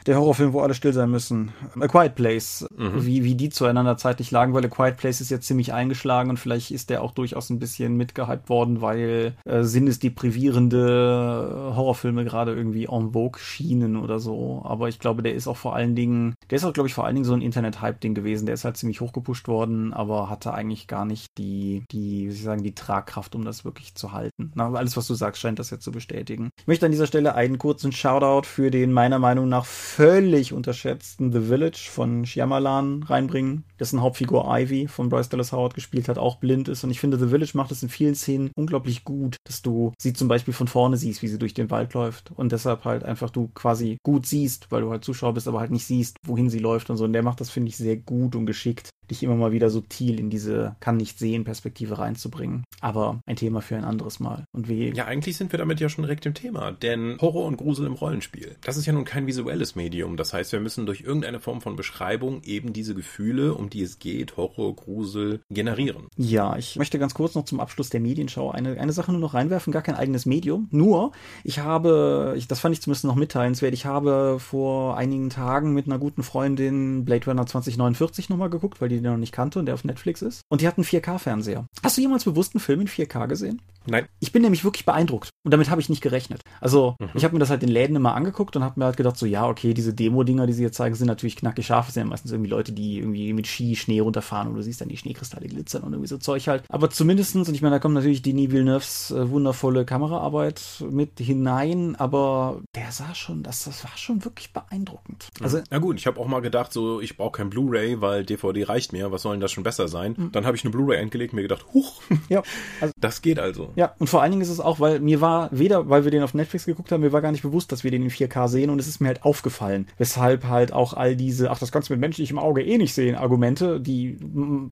der Horrorfilm, wo alle still sein müssen. A Quiet Place, mhm. wie, wie die zueinander zeitlich lagen, weil A Quiet Place ist jetzt ziemlich eingeschlagen und vielleicht ist der auch durchaus ein bisschen mitgehypt worden, weil äh, sinnesdeprivierende Horrorfilme gerade irgendwie en vogue schienen oder so. Aber ich glaube, der ist auch vor allen Dingen, der ist auch, glaube ich, vor allen Dingen so ein Internet-Hype-Ding gewesen. Der ist halt ziemlich hochgepusht worden, aber hatte eigentlich gar nicht die, die, wie soll ich sagen, die Tragkraft, um das wirklich zu halten. Na, alles, was du sagst, scheint das jetzt zu bestätigen. Ich möchte an dieser Stelle einen kurzen Shoutout für den meiner Meinung nach völlig unterschätzten The Village von Shyamalan reinbringen, dessen Hauptfigur Ivy von Bryce Dallas Howard gespielt hat, auch blind ist. Und ich finde, The Village macht es in vielen Szenen unglaublich gut, dass du sie zum Beispiel von vorne siehst, wie sie durch den Wald läuft. Und deshalb halt einfach du quasi gut siehst, weil du halt Zuschauer bist, aber halt nicht siehst, wohin sie läuft und so. Und der macht das, finde ich, sehr gut und geschickt dich immer mal wieder subtil in diese kann nicht sehen Perspektive reinzubringen. Aber ein Thema für ein anderes Mal. Und wie. Ja, eigentlich sind wir damit ja schon direkt im Thema, denn Horror und Grusel im Rollenspiel. Das ist ja nun kein visuelles Medium. Das heißt, wir müssen durch irgendeine Form von Beschreibung eben diese Gefühle, um die es geht, Horror, Grusel, generieren. Ja, ich möchte ganz kurz noch zum Abschluss der Medienschau eine, eine Sache nur noch reinwerfen, gar kein eigenes Medium. Nur, ich habe, ich, das fand ich zumindest noch mitteilenswert, ich habe vor einigen Tagen mit einer guten Freundin Blade Runner 2049 nochmal geguckt, weil die den noch nicht kannte und der auf Netflix ist. Und die hat einen 4K-Fernseher. Hast du jemals bewusst einen Film in 4K gesehen? Nein. Ich bin nämlich wirklich beeindruckt. Und damit habe ich nicht gerechnet. Also, Mhm. ich habe mir das halt in Läden immer angeguckt und habe mir halt gedacht, so, ja, okay, diese Demo-Dinger, die sie jetzt zeigen, sind natürlich knackig scharf. Das sind ja meistens irgendwie Leute, die irgendwie mit Ski Schnee runterfahren und du siehst dann die Schneekristalle glitzern und irgendwie so Zeug halt. Aber zumindestens, und ich meine, da kommt natürlich Denis Villeneuves äh, wundervolle Kameraarbeit mit hinein, aber der sah schon, das, das war schon wirklich beeindruckend. Also, Na gut, ich habe auch mal gedacht, so ich brauche kein Blu-ray, weil DVD reicht mir. Was soll denn das schon besser sein? Dann habe ich eine Blu-ray eingelegt und mir gedacht, huch, ja, also das geht also. Ja, und vor allen Dingen ist es auch, weil mir war weder, weil wir den auf Netflix geguckt haben, mir war gar nicht bewusst, dass wir den in 4K sehen und es ist mir halt aufgefallen. Weshalb halt auch all diese, ach, das kannst du mit menschlichem Auge eh nicht sehen, Argumente, die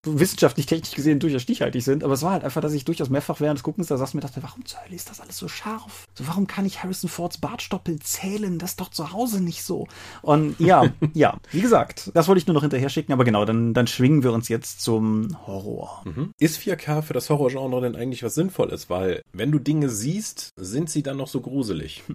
wissenschaftlich, technisch gesehen durchaus stichhaltig sind. Aber es war halt einfach, dass ich durchaus mehrfach während des Guckens da saß und mir dachte, warum zur Hölle ist das alles so scharf? So, warum kann ich Harrison Fords Bartstoppel zählen? Das ist doch zu Hause nicht so. Und ja, ja, wie gesagt, das wollte ich nur noch hinterher schicken, aber genau, dann, dann schwingen wir uns jetzt zum Horror. Mhm. Ist 4K für das Horrorgenre denn eigentlich was Sinnvolles? Weil, wenn du Dinge siehst, sind sie dann noch so gruselig?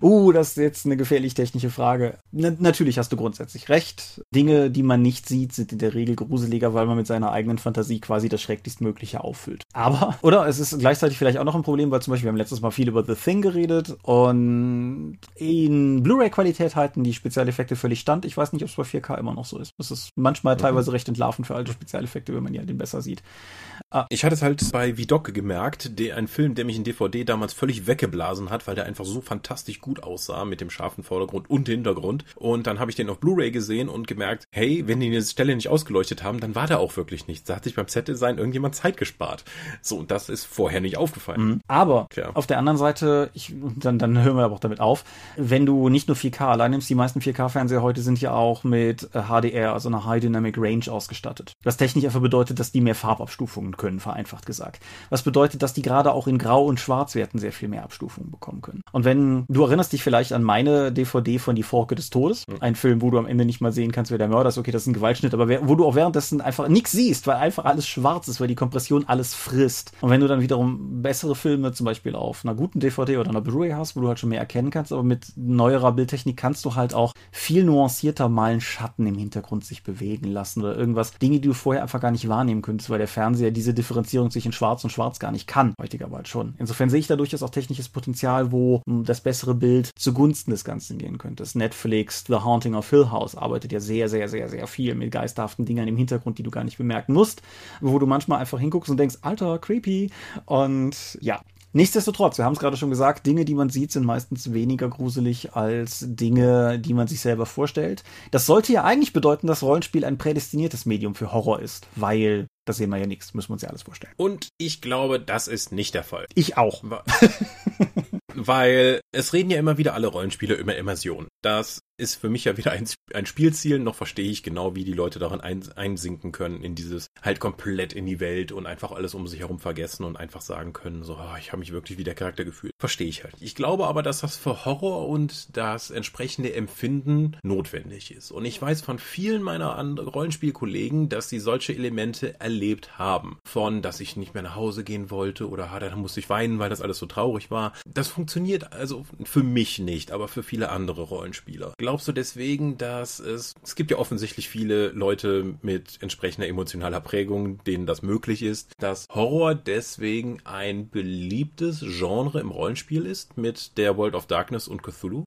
Uh, das ist jetzt eine gefährlich technische Frage. Na, natürlich hast du grundsätzlich recht. Dinge, die man nicht sieht, sind in der Regel gruseliger, weil man mit seiner eigenen Fantasie quasi das Schrecklichstmögliche auffüllt. Aber, oder es ist gleichzeitig vielleicht auch noch ein Problem, weil zum Beispiel wir haben letztes Mal viel über The Thing geredet und in Blu-ray-Qualität halten die Spezialeffekte völlig stand. Ich weiß nicht, ob es bei 4K immer noch so ist. Es ist manchmal teilweise recht entlarvend für alte Spezialeffekte, wenn man ja den besser sieht. Ich hatte es halt bei Vidocke gemerkt, der, ein Film, der mich in DVD damals völlig weggeblasen hat, weil der einfach so fantastisch gut aussah mit dem scharfen Vordergrund und Hintergrund. Und dann habe ich den auf Blu-ray gesehen und gemerkt, hey, wenn die eine Stelle nicht ausgeleuchtet haben, dann war da auch wirklich nichts. Da hat sich beim Set-Design irgendjemand Zeit gespart. So, und das ist vorher nicht aufgefallen. Mhm. Aber Tja. auf der anderen Seite, ich, dann, dann hören wir aber auch damit auf, wenn du nicht nur 4K allein nimmst, die meisten 4K-Fernseher heute sind ja auch mit äh, HDR, also einer High Dynamic Range ausgestattet. Was technisch einfach bedeutet, dass die mehr Farbabstufungen können, vereinfacht gesagt. Was bedeutet, dass die gerade auch in Grau- und Schwarzwerten sehr viel mehr Abstufungen bekommen können. Und wenn, du erinnerst dich vielleicht an meine DVD von Die Forke des Todes, ein Film, wo du am Ende nicht mal sehen kannst, wer der Mörder ist, okay, das ist ein Gewaltschnitt, aber wer, wo du auch währenddessen einfach nichts siehst, weil einfach alles schwarz ist, weil die Kompression alles frisst. Und wenn du dann wiederum bessere Filme zum Beispiel auf einer guten DVD oder einer Blu-ray hast, wo du halt schon mehr erkennen kannst, aber mit neuerer Bildtechnik kannst du halt auch viel nuancierter mal einen Schatten im Hintergrund sich bewegen lassen oder irgendwas. Dinge, die du vorher einfach gar nicht wahrnehmen könntest, weil der Fernseher diese Differenzierung zwischen Schwarz und Schwarz gar nicht kann. Heutiger bald schon. Insofern sehe ich da durchaus auch technisches Potenzial, wo mh, das bessere Bild zugunsten des Ganzen gehen könnte. Das Netflix The Haunting of Hill House arbeitet ja sehr, sehr, sehr, sehr viel mit geisterhaften Dingern im Hintergrund, die du gar nicht bemerken musst, wo du manchmal einfach hinguckst und denkst, Alter, creepy. Und ja, Nichtsdestotrotz, wir haben es gerade schon gesagt, Dinge, die man sieht, sind meistens weniger gruselig als Dinge, die man sich selber vorstellt. Das sollte ja eigentlich bedeuten, dass Rollenspiel ein prädestiniertes Medium für Horror ist, weil das sehen wir ja nichts, müssen wir uns ja alles vorstellen. Und ich glaube, das ist nicht der Fall. Ich auch. Weil es reden ja immer wieder alle Rollenspiele über Immersion. Das ist für mich ja wieder ein, ein Spielziel. Noch verstehe ich genau, wie die Leute darin ein, einsinken können in dieses halt komplett in die Welt und einfach alles um sich herum vergessen und einfach sagen können, so, ah, ich habe mich wirklich wie der Charakter gefühlt. Verstehe ich halt. Ich glaube aber, dass das für Horror und das entsprechende Empfinden notwendig ist. Und ich weiß von vielen meiner Rollenspielkollegen, dass sie solche Elemente erlebt haben. Von, dass ich nicht mehr nach Hause gehen wollte oder ah, dann musste ich weinen, weil das alles so traurig war. Das funktioniert also für mich nicht, aber für viele andere Rollenspieler. Glaubst du deswegen, dass es, es gibt ja offensichtlich viele Leute mit entsprechender emotionaler Prägung, denen das möglich ist, dass Horror deswegen ein beliebtes Genre im Rollenspiel ist mit der World of Darkness und Cthulhu?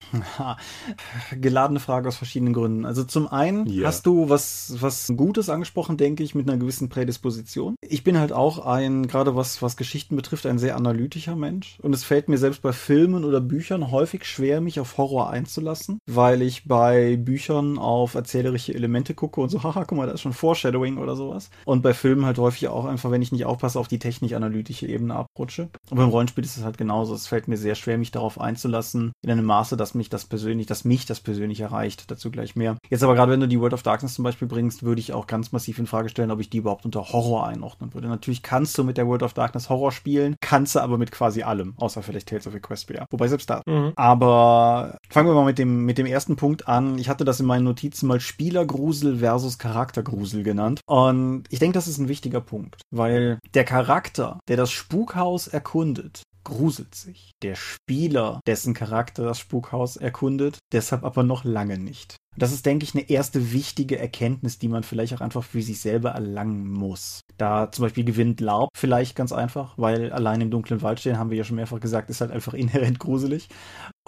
Geladene Frage aus verschiedenen Gründen. Also zum einen Ja. hast du was, was Gutes angesprochen, denke ich, mit einer gewissen Prädisposition. Ich bin halt auch ein, gerade was, was Geschichten betrifft, ein sehr analytischer Mensch. Und es fällt mir selbst bei Filmen oder Büchern häufig schwer, mich auf Horror einzulassen, weil ich bei Büchern auf erzählerische Elemente gucke und so, haha, guck mal, da ist schon Foreshadowing oder sowas. Und bei Filmen halt häufig auch einfach, wenn ich nicht aufpasse, auf die technisch-analytische Ebene abrutsche. Und beim Rollenspiel ist es halt genauso. Es fällt mir sehr schwer, mich darauf einzulassen, in einem Maße, dass mich das persönlich, dass mich das persönlich erreicht. Dazu gleich mehr. Jetzt aber gerade, wenn du die World of Darkness zum Beispiel bringst, würde ich auch ganz massiv in Frage stellen, ob ich die überhaupt unter Horror einordnen würde. Natürlich kannst du mit der World of Darkness Horror spielen, kannst du aber mit quasi allem, außer vielleicht Tales of Equestria. Wobei selbst da. Mhm. Aber fangen wir mal mit dem, mit dem ersten Punkt an. Ich hatte das in meinen Notizen mal Spielergrusel versus Charaktergrusel genannt. Und ich denke, das ist ein wichtiger Punkt, weil der Charakter, der das Spukhaus erkundet, gruselt sich. Der Spieler, dessen Charakter das Spukhaus erkundet, deshalb aber noch lange nicht. Das ist, denke ich, eine erste wichtige Erkenntnis, die man vielleicht auch einfach für sich selber erlangen muss. Da zum Beispiel gewinnt Laub vielleicht ganz einfach, weil allein im dunklen Wald stehen, haben wir ja schon mehrfach gesagt, ist halt einfach inhärent gruselig.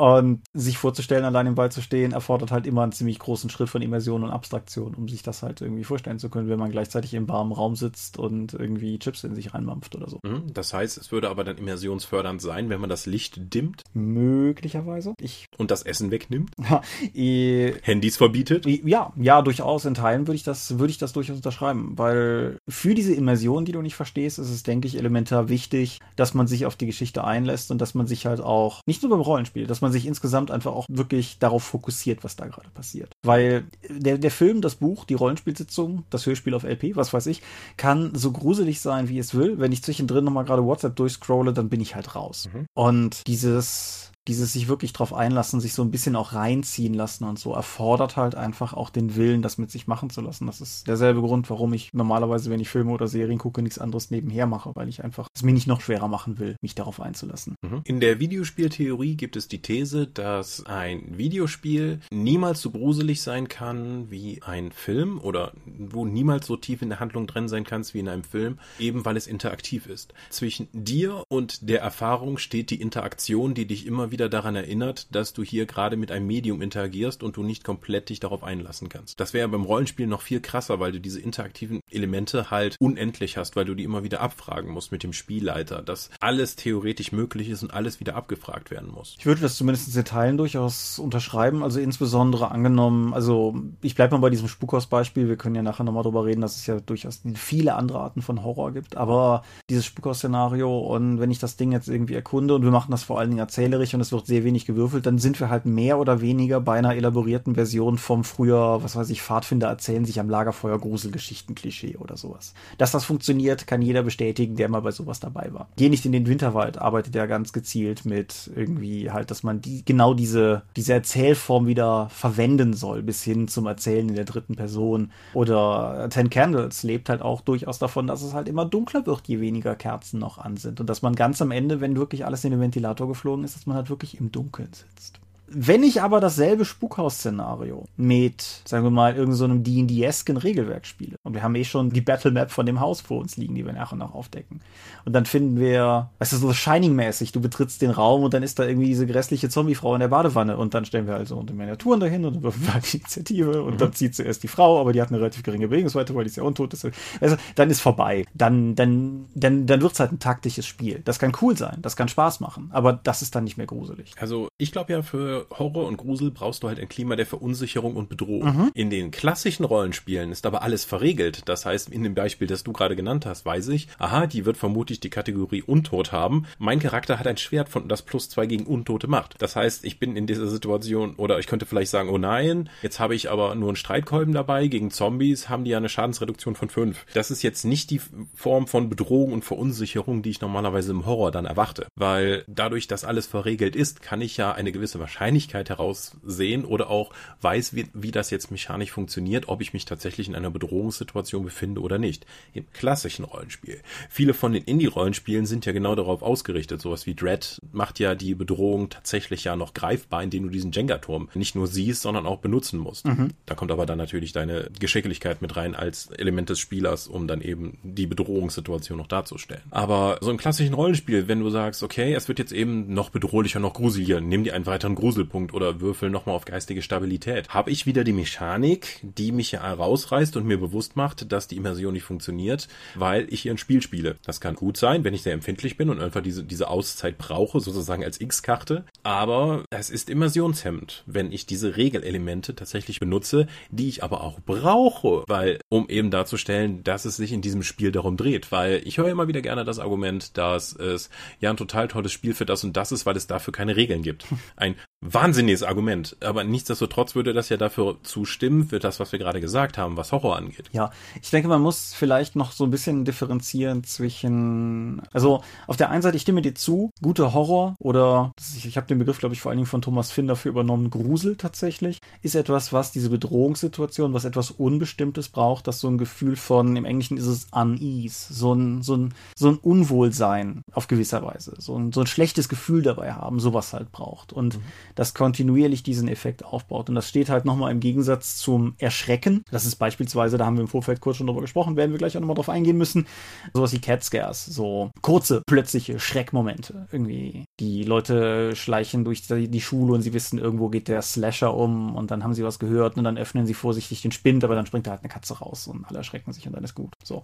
Und sich vorzustellen, allein im Wald zu stehen, erfordert halt immer einen ziemlich großen Schritt von Immersion und Abstraktion, um sich das halt irgendwie vorstellen zu können, wenn man gleichzeitig im warmen Raum sitzt und irgendwie Chips in sich reinmampft oder so. Mhm, das heißt, es würde aber dann immersionsfördernd sein, wenn man das Licht dimmt? Möglicherweise. Ich und das Essen wegnimmt? Handys verbietet? Ja, ja, durchaus in Teilen würde ich das, würde ich das durchaus unterschreiben, weil für diese Immersion, die du nicht verstehst, ist es, denke ich, elementar wichtig, dass man sich auf die Geschichte einlässt und dass man sich halt auch, nicht nur beim Rollenspiel, dass man man sich insgesamt einfach auch wirklich darauf fokussiert, was da gerade passiert. Weil der, der Film, das Buch, die Rollenspielsitzung, das Hörspiel auf LP, was weiß ich, kann so gruselig sein, wie es will. Wenn ich zwischendrin nochmal gerade WhatsApp durchscrolle, dann bin ich halt raus. Mhm. Und dieses dieses sich wirklich drauf einlassen, sich so ein bisschen auch reinziehen lassen und so, erfordert halt einfach auch den Willen, das mit sich machen zu lassen. Das ist derselbe Grund, warum ich normalerweise, wenn ich Filme oder Serien gucke, nichts anderes nebenher mache, weil ich einfach es mir nicht noch schwerer machen will, mich darauf einzulassen. Mhm. In der Videospieltheorie gibt es die These, dass ein Videospiel niemals so gruselig sein kann wie ein Film oder wo niemals so tief in der Handlung drin sein kannst wie in einem Film, eben weil es interaktiv ist. Zwischen dir und der Erfahrung steht die Interaktion, die dich immer wieder daran erinnert, dass du hier gerade mit einem Medium interagierst und du nicht komplett dich darauf einlassen kannst. Das wäre beim Rollenspiel noch viel krasser, weil du diese interaktiven Elemente halt unendlich hast, weil du die immer wieder abfragen musst mit dem Spielleiter, dass alles theoretisch möglich ist und alles wieder abgefragt werden muss. Ich würde das zumindest in Teilen durchaus unterschreiben, also insbesondere angenommen, also ich bleibe mal bei diesem Spukhaus-Beispiel, wir können ja nachher nochmal drüber reden, dass es ja durchaus viele andere Arten von Horror gibt, aber dieses Spukhaus-Szenario und wenn ich das Ding jetzt irgendwie erkunde und wir machen das vor allen Dingen erzählerisch und es wird sehr wenig gewürfelt, dann sind wir halt mehr oder weniger bei einer elaborierten Version vom früher, was weiß ich, Pfadfinder erzählen sich am Lagerfeuer Gruselgeschichten-Klischee oder sowas. Dass das funktioniert, kann jeder bestätigen, der mal bei sowas dabei war. Geh nicht in den Winterwald, arbeitet ja ganz gezielt mit irgendwie halt, dass man die, genau diese, diese Erzählform wieder verwenden soll, bis hin zum Erzählen in der dritten Person. Oder Ten Candles lebt halt auch durchaus davon, dass es halt immer dunkler wird, je weniger Kerzen noch an sind. Und dass man ganz am Ende, wenn wirklich alles in den Ventilator geflogen ist, dass man halt wirklich im Dunkeln sitzt. Wenn ich aber dasselbe Spukhaus-Szenario mit, sagen wir mal, irgendeinem so D&D-esken Regelwerk spiele, und wir haben eh schon die Battle Map von dem Haus vor uns liegen, die wir nachher noch aufdecken, und dann finden wir, weißt du, so Shining-mäßig, du betrittst den Raum und dann ist da irgendwie diese grässliche Zombie-Frau in der Badewanne und dann stellen wir also unter Miniaturen dahin und dann würfeln wir halt die Initiative und mhm. dann zieht zuerst die Frau, aber die hat eine relativ geringe Bewegungsweite, weil die ist ja untot. Ist. Also, dann ist vorbei. Dann, dann, dann, dann wird's halt ein taktisches Spiel. Das kann cool sein, das kann Spaß machen, aber das ist dann nicht mehr gruselig. Also, ich glaube ja, für Horror und Grusel brauchst du halt ein Klima der Verunsicherung und Bedrohung. Mhm. In den klassischen Rollenspielen ist aber alles verregelt. Das heißt, in dem Beispiel, das du gerade genannt hast, weiß ich, aha, die wird vermutlich die Kategorie Untot haben. Mein Charakter hat ein Schwert von das plus zwei gegen Untote macht. Das heißt, ich bin in dieser Situation, oder ich könnte vielleicht sagen, oh nein, jetzt habe ich aber nur einen Streitkolben dabei. Gegen Zombies haben die ja eine Schadensreduktion von fünf. Das ist jetzt nicht die Form von Bedrohung und Verunsicherung, die ich normalerweise im Horror dann erwarte. Weil dadurch, dass alles verregelt ist, kann ich ja eine gewisse Wahrscheinlichkeit heraussehen oder auch weiß, wie, wie das jetzt mechanisch funktioniert, ob ich mich tatsächlich in einer Bedrohungssituation befinde oder nicht. Im klassischen Rollenspiel. Viele von den Indie-Rollenspielen sind ja genau darauf ausgerichtet. Sowas wie Dread macht ja die Bedrohung tatsächlich ja noch greifbar, indem du diesen Jenga-Turm nicht nur siehst, sondern auch benutzen musst. Mhm. Da kommt aber dann natürlich deine Geschicklichkeit mit rein als Element des Spielers, um dann eben die Bedrohungssituation noch darzustellen. Aber so im klassischen Rollenspiel, wenn du sagst, okay, es wird jetzt eben noch bedrohlicher, noch gruseliger, nimm dir einen weiteren Grusel Gruselpunkt oder würfel nochmal auf geistige Stabilität. Habe ich wieder die Mechanik, die mich ja und mir bewusst macht, dass die Immersion nicht funktioniert, weil ich hier ein Spiel spiele. Das kann gut sein, wenn ich sehr empfindlich bin und einfach diese, diese Auszeit brauche, sozusagen als X-Karte. Aber es ist immersionshemmend, wenn ich diese Regelelemente tatsächlich benutze, die ich aber auch brauche, weil, um eben darzustellen, dass es sich in diesem Spiel darum dreht, weil ich höre immer wieder gerne das Argument, dass es ja ein total tolles Spiel für das und das ist, weil es dafür keine Regeln gibt. Ein wahnsinniges Argument, aber nichtsdestotrotz würde das ja dafür zustimmen für das, was wir gerade gesagt haben, was Horror angeht. Ja, ich denke, man muss vielleicht noch so ein bisschen differenzieren zwischen, also auf der einen Seite, ich stimme dir zu, guter Horror oder ich, ich habe den Begriff, glaube ich, vor allen Dingen von Thomas Finn dafür übernommen, Grusel tatsächlich, ist etwas, was diese Bedrohungssituation, was etwas Unbestimmtes braucht, das so ein Gefühl von, im Englischen ist es unease, so ein, so ein, so ein Unwohlsein auf gewisser Weise, so ein, so ein schlechtes Gefühl dabei haben, sowas halt braucht. Und mhm das kontinuierlich diesen Effekt aufbaut. Und das steht halt nochmal im Gegensatz zum Erschrecken. Das ist beispielsweise, da haben wir im Vorfeld kurz schon drüber gesprochen, werden wir gleich auch nochmal drauf eingehen müssen. Sowas wie Cat Scares, so kurze, plötzliche Schreckmomente. Irgendwie, die Leute schleichen durch die Schule und sie wissen, irgendwo geht der Slasher um und dann haben sie was gehört und dann öffnen sie vorsichtig den Spind, aber dann springt da halt eine Katze raus und alle erschrecken sich und dann ist gut. So.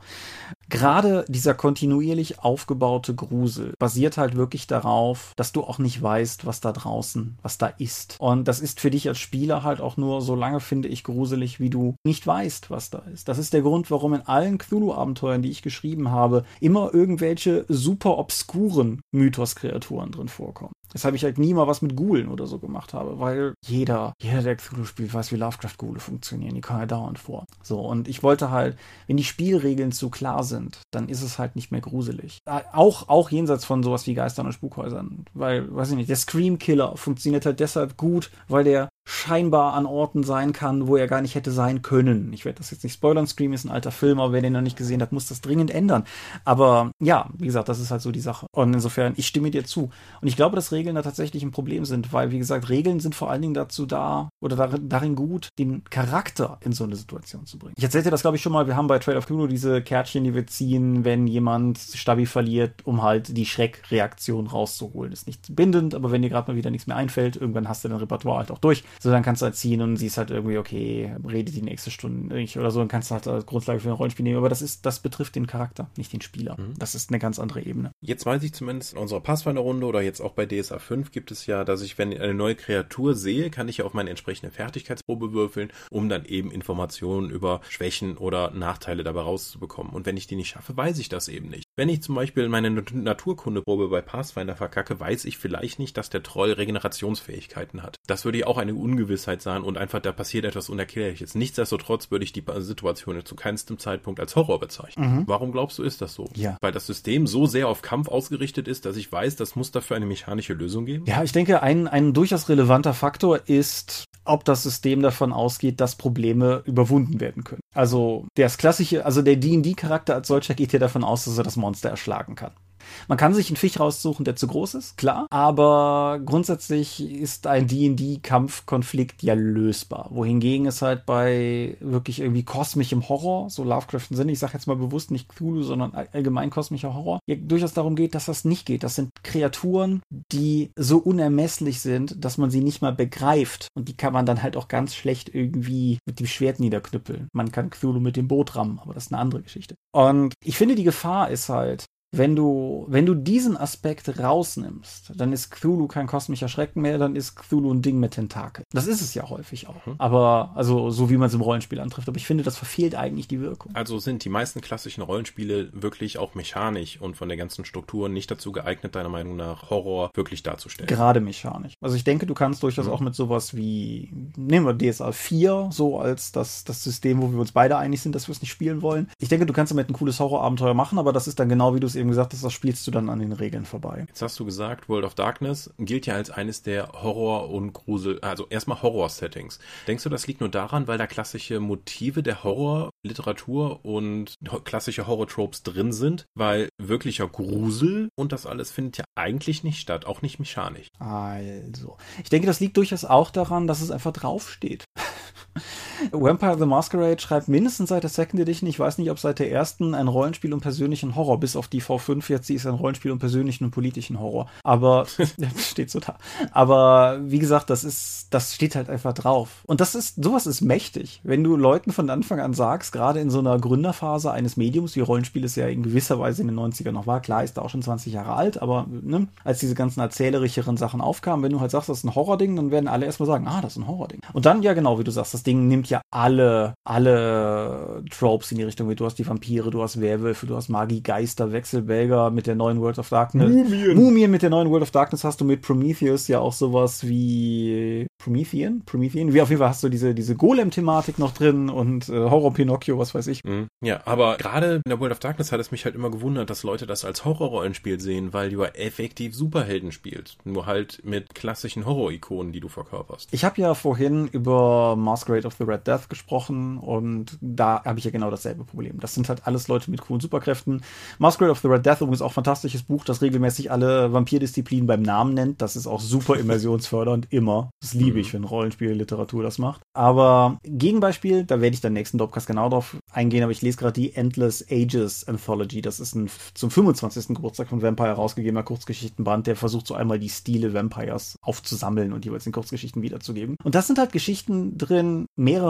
Gerade dieser kontinuierlich aufgebaute Grusel basiert halt wirklich darauf, dass du auch nicht weißt, was da draußen, was da ist. Und das ist für dich als Spieler halt auch nur so lange, finde ich, gruselig, wie du nicht weißt, was da ist. Das ist der Grund, warum in allen Cthulhu-Abenteuern, die ich geschrieben habe, immer irgendwelche super obskuren Mythos-Kreaturen drin vorkommen. Weshalb ich halt nie mal was mit Ghoulen oder so gemacht habe, weil jeder, jeder, der Cthulhu spielt, weiß, wie Lovecraft-Ghule funktionieren. Die kommen ja dauernd vor. So, und ich wollte halt, wenn die Spielregeln zu klar sind, dann ist es halt nicht mehr gruselig. Äh, auch, auch jenseits von sowas wie Geistern und Spukhäusern. Weil, weiß ich nicht, der Scream-Killer funktioniert halt deshalb gut, weil der scheinbar an Orten sein kann, wo er gar nicht hätte sein können. Ich werde das jetzt nicht spoilern, Scream ist ein alter Film, aber wer den noch nicht gesehen hat, muss das dringend ändern. Aber ja, wie gesagt, das ist halt so die Sache. Und insofern, ich stimme dir zu. Und ich glaube, dass Regeln da tatsächlich ein Problem sind, weil, wie gesagt, Regeln sind vor allen Dingen dazu da oder darin, darin gut, den Charakter in so eine Situation zu bringen. Ich erzählte das, glaube ich, schon mal. Wir haben bei Trail of Cthulhu diese Kärtchen, die wir ziehen, wenn jemand Stabi verliert, um halt die Schreckreaktion rauszuholen. Ist nicht bindend, aber wenn dir gerade mal wieder nichts mehr einfällt, irgendwann hast du dein Repertoire halt auch durch. So, dann kannst du halt ziehen und siehst halt irgendwie, okay, redet die nächste Stunde nicht oder so, dann kannst du halt als Grundlage für ein Rollenspiel nehmen. Aber das ist, das betrifft den Charakter, nicht den Spieler. Mhm. Das ist eine ganz andere Ebene. Jetzt weiß ich zumindest in unserer Pathfinder-Runde oder jetzt auch bei DSA 5 gibt es ja, dass ich, wenn ich eine neue Kreatur sehe, kann ich ja auf meine entsprechende Fertigkeitsprobe würfeln, um dann eben Informationen über Schwächen oder Nachteile dabei rauszubekommen. Und wenn ich die nicht schaffe, weiß ich das eben nicht. Wenn ich zum Beispiel meine Naturkundeprobe bei Pathfinder verkacke, weiß ich vielleicht nicht, dass der Troll Regenerationsfähigkeiten hat. Das würde ja auch eine Ungewissheit sein und einfach da passiert etwas Unerklärliches. Nichtsdestotrotz würde ich die Situation zu keinstem Zeitpunkt als Horror bezeichnen. Mhm. Warum glaubst du, ist das so? Ja. Weil das System so sehr auf Kampf ausgerichtet ist, dass ich weiß, das muss dafür eine mechanische Lösung geben? Ja, ich denke, ein, ein durchaus relevanter Faktor ist, ob das System davon ausgeht, dass Probleme überwunden werden können. Also das klassische, also der D&D-Charakter als solcher geht ja davon aus, dass er das Monster erschlagen kann. Man kann sich einen Fisch raussuchen, der zu groß ist, klar. Aber grundsätzlich ist ein D&D-Kampfkonflikt ja lösbar. Wohingegen es halt bei wirklich irgendwie kosmischem Horror, so Lovecraft Sinne, ich sage jetzt mal bewusst nicht Cthulhu, sondern allgemein kosmischer Horror, ja, durchaus darum geht, dass das nicht geht. Das sind Kreaturen, die so unermesslich sind, dass man sie nicht mal begreift. Und die kann man dann halt auch ganz schlecht irgendwie mit dem Schwert niederknüppeln. Man kann Cthulhu mit dem Boot rammen, aber das ist eine andere Geschichte. Und ich finde, die Gefahr ist halt, wenn du, wenn du diesen Aspekt rausnimmst, dann ist Cthulhu kein kosmischer Schrecken mehr, dann ist Cthulhu ein Ding mit Tentakel. Das ist es ja häufig auch. Mhm. Aber, also, so wie man es im Rollenspiel antrifft. Aber ich finde, das verfehlt eigentlich die Wirkung. Also sind die meisten klassischen Rollenspiele wirklich auch mechanisch und von der ganzen Struktur nicht dazu geeignet, deiner Meinung nach, Horror wirklich darzustellen? Gerade mechanisch. Also ich denke, du kannst durchaus mhm. auch mit sowas wie, nehmen wir DSA 4, so als das, das System, wo wir uns beide einig sind, dass wir es nicht spielen wollen. Ich denke, du kannst damit ein cooles Horrorabenteuer machen, aber das ist dann genau wie du es eben gesagt hast, das spielst du dann an den Regeln vorbei. Jetzt hast du gesagt, World of Darkness gilt ja als eines der Horror- und Grusel, also erstmal Horror-Settings. Denkst du, das liegt nur daran, weil da klassische Motive der Horror-Literatur und klassische Horror-Tropes drin sind? Weil wirklicher Grusel und das alles findet ja eigentlich nicht statt, auch nicht mechanisch. Also, ich denke, das liegt durchaus auch daran, dass es einfach draufsteht. Vampire the Masquerade schreibt mindestens seit der Second Edition, ich weiß nicht, ob seit der ersten, ein Rollenspiel und persönlichen Horror, bis auf die V5 jetzt, die ist ein Rollenspiel und persönlichen und politischen Horror. Aber, steht so da. Aber, wie gesagt, das ist, das steht halt einfach drauf. Und das ist, sowas ist mächtig. Wenn du Leuten von Anfang an sagst, gerade in so einer Gründerphase eines Mediums, wie Rollenspiel es ja in gewisser Weise in den 90ern noch war, klar ist da auch schon 20 Jahre alt, aber, ne, als diese ganzen erzählerischeren Sachen aufkamen, wenn du halt sagst, das ist ein Horrording, dann werden alle erstmal sagen, ah, das ist ein Horrording. Und dann, ja genau, wie du sagst, das Ding nimmt ja alle, alle Tropes in die Richtung. Du hast die Vampire, du hast Werwölfe, du hast Magie, Geister, Wechselbälger mit der neuen World of Darkness. Mumien. Mumien mit der neuen World of Darkness hast du mit Prometheus ja auch sowas wie Promethean? Promethean? Wie auf jeden Fall hast du diese, diese Golem-Thematik noch drin und äh, Horror Pinocchio, was weiß ich. Mhm. Ja, aber gerade in der World of Darkness hat es mich halt immer gewundert, dass Leute das als Horrorrollenspiel sehen, weil du ja effektiv Superhelden spielst. Nur halt mit klassischen Horror-Ikonen, die du verkörperst. Ich habe ja vorhin über Masquerade of the Red Death gesprochen und da habe ich ja genau dasselbe Problem. Das sind halt alles Leute mit coolen Superkräften. Masquerade of the Red Death übrigens auch fantastisches Buch, das regelmäßig alle Vampirdisziplinen beim Namen nennt. Das ist auch super immersionsfördernd, immer. Das liebe ich, mhm. wenn Rollenspielliteratur das macht. Aber Gegenbeispiel, da werde ich dann nächsten Dopcast genau drauf eingehen, aber ich lese gerade die Endless Ages Anthology. Das ist ein zum 25. Geburtstag von Vampire rausgegebener Kurzgeschichtenband, der versucht so einmal die Stile Vampires aufzusammeln und jeweils in Kurzgeschichten wiederzugeben. Und das sind halt Geschichten drin, mehrere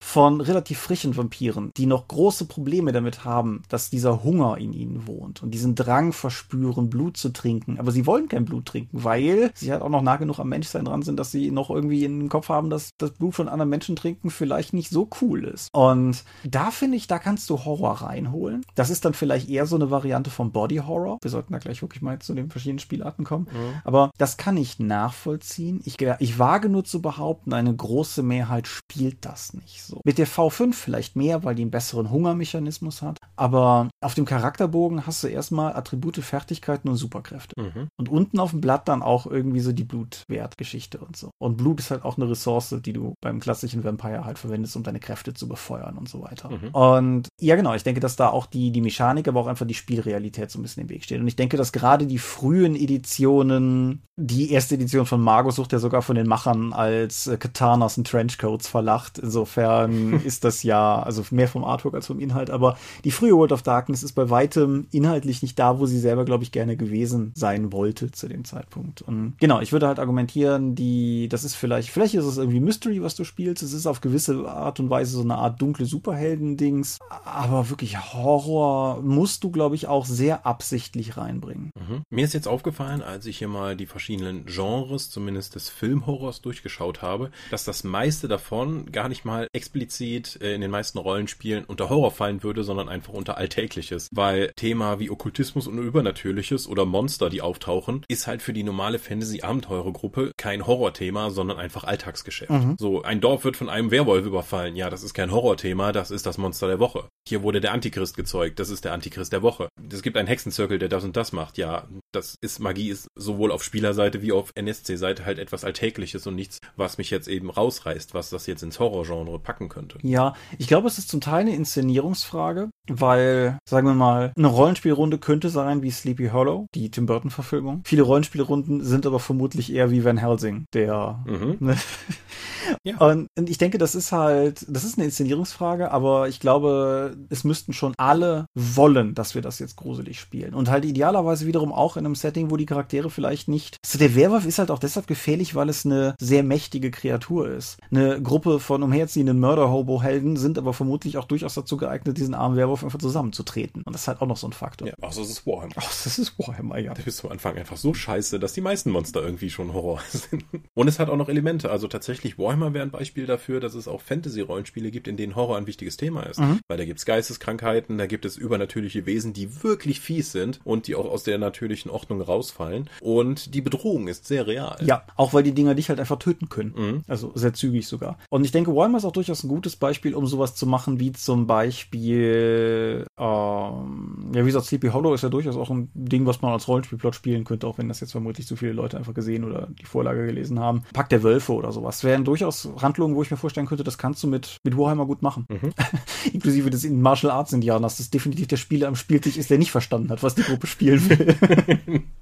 von relativ frischen Vampiren, die noch große Probleme damit haben, dass dieser Hunger in ihnen wohnt und diesen Drang verspüren, Blut zu trinken. Aber sie wollen kein Blut trinken, weil sie halt auch noch nah genug am Menschsein dran sind, dass sie noch irgendwie in den Kopf haben, dass das Blut von anderen Menschen trinken vielleicht nicht so cool ist. Und da finde ich, da kannst du Horror reinholen. Das ist dann vielleicht eher so eine Variante vom Body Horror. Wir sollten da gleich wirklich mal zu den verschiedenen Spielarten kommen. Mhm. Aber das kann ich nachvollziehen. Ich, ich wage nur zu behaupten, eine große Mehrheit spielt das nicht so. Mit der V5 vielleicht mehr, weil die einen besseren Hungermechanismus hat. Aber auf dem Charakterbogen hast du erstmal Attribute, Fertigkeiten und Superkräfte. Mhm. Und unten auf dem Blatt dann auch irgendwie so die Blutwertgeschichte und so. Und Blut ist halt auch eine Ressource, die du beim klassischen Vampire halt verwendest, um deine Kräfte zu befeuern und so weiter. Mhm. Und ja, genau, ich denke, dass da auch die, die Mechanik, aber auch einfach die Spielrealität so ein bisschen im Weg steht. Und ich denke, dass gerade die frühen Editionen, die erste Edition von Mago sucht ja sogar von den Machern als äh, Katanas und Trenchcoats verlacht. Insofern ist das ja, also mehr vom Artwork als vom Inhalt, aber die frühe World of Darkness ist bei weitem inhaltlich nicht da, wo sie selber, glaube ich, gerne gewesen sein wollte zu dem Zeitpunkt. Und genau, ich würde halt argumentieren, die, das ist vielleicht, vielleicht ist es irgendwie Mystery, was du spielst. Es ist auf gewisse Art und Weise so eine Art dunkle Superhelden-Dings. Aber wirklich Horror musst du, glaube ich, auch sehr absichtlich reinbringen. Mhm. Mir ist jetzt aufgefallen, als ich hier mal die verschiedenen Genres, zumindest des Filmhorrors, durchgeschaut habe, dass das meiste davon gar nicht mal explizit äh, in den meisten Rollenspielen unter Horror fallen würde, sondern einfach unter Alltägliches. Weil Thema wie Okkultismus und Übernatürliches oder Monster, die auftauchen, ist halt für die normale Fantasy-Abenteurergruppe kein Horrorthema, sondern einfach Alltagsgeschäft. Mhm. So, ein Dorf wird von einem Werwolf überfallen. Ja, das ist kein Horrorthema, das ist das Monster der Woche. Hier wurde der Antichrist gezeugt, das ist der Antichrist der Woche. Es gibt einen Hexenzirkel, der das und das macht. Ja, das ist Magie ist sowohl auf Spielerseite wie auf NSC-Seite halt etwas Alltägliches und nichts, was mich jetzt eben rausreißt, was das jetzt ins Horrorgenre packen könnte. Ja, ich glaube, es ist zum Teil eine Inszenierungsfrage, weil, sagen wir mal, eine Rollenspielrunde könnte sein wie Sleepy Hollow, die Tim Burton-Verfilmung. Viele Rollenspielrunden sind aber vermutlich eher wie Van Helsing, der. Mhm. Ne? Ja. und, und ich denke, das ist halt, das ist eine Inszenierungsfrage, aber ich glaube, es müssten schon alle wollen, dass wir das jetzt gruselig spielen. Und halt idealerweise wiederum auch in einem Setting, wo die Charaktere vielleicht nicht. Also der Werwolf ist halt auch deshalb gefährlich, weil es eine sehr mächtige Kreatur ist. Eine Gruppe von umherziehenden Mörder-Hobo-Helden sind aber vermutlich auch durchaus dazu geeignet, diesen armen Werwolf einfach zusammenzutreten. Und das ist halt auch noch so ein Faktor. Ja, außer es ist Warhammer. Ach, das ist Warhammer, ja. Der ist am Anfang einfach so scheiße, dass die meisten Monster irgendwie schon Horror sind. Und es hat auch noch Elemente. Also tatsächlich Warhammer wäre ein Beispiel dafür, dass es auch Fantasy-Rollenspiele gibt, in denen Horror ein wichtiges Thema ist. Mhm. Weil da gibt es Geisteskrankheiten, da gibt es übernatürliche Wesen, die wirklich fies sind und die auch aus der natürlichen Ordnung rausfallen. Und die Bedrohung ist sehr real. Ja, auch weil die Dinger dich halt einfach töten können. Mhm. Also sehr zügig sogar. Und ich denke, Warhammer ist auch durchaus ein gutes Beispiel, um sowas zu machen, wie zum Beispiel, ähm, ja, wie gesagt, Sleepy Hollow ist ja durchaus auch ein Ding, was man als Rollenspielplot spielen könnte, auch wenn das jetzt vermutlich zu viele Leute einfach gesehen oder die Vorlage gelesen haben. Pack der Wölfe oder sowas. Wären durchaus Handlungen, wo ich mir vorstellen könnte, das kannst du mit, mit Warhammer gut machen. Mhm. Inklusive des in Martial Arts Indianers, das definitiv der Spieler am Spieltisch ist, der nicht verstanden hat, was die Gruppe spielen will.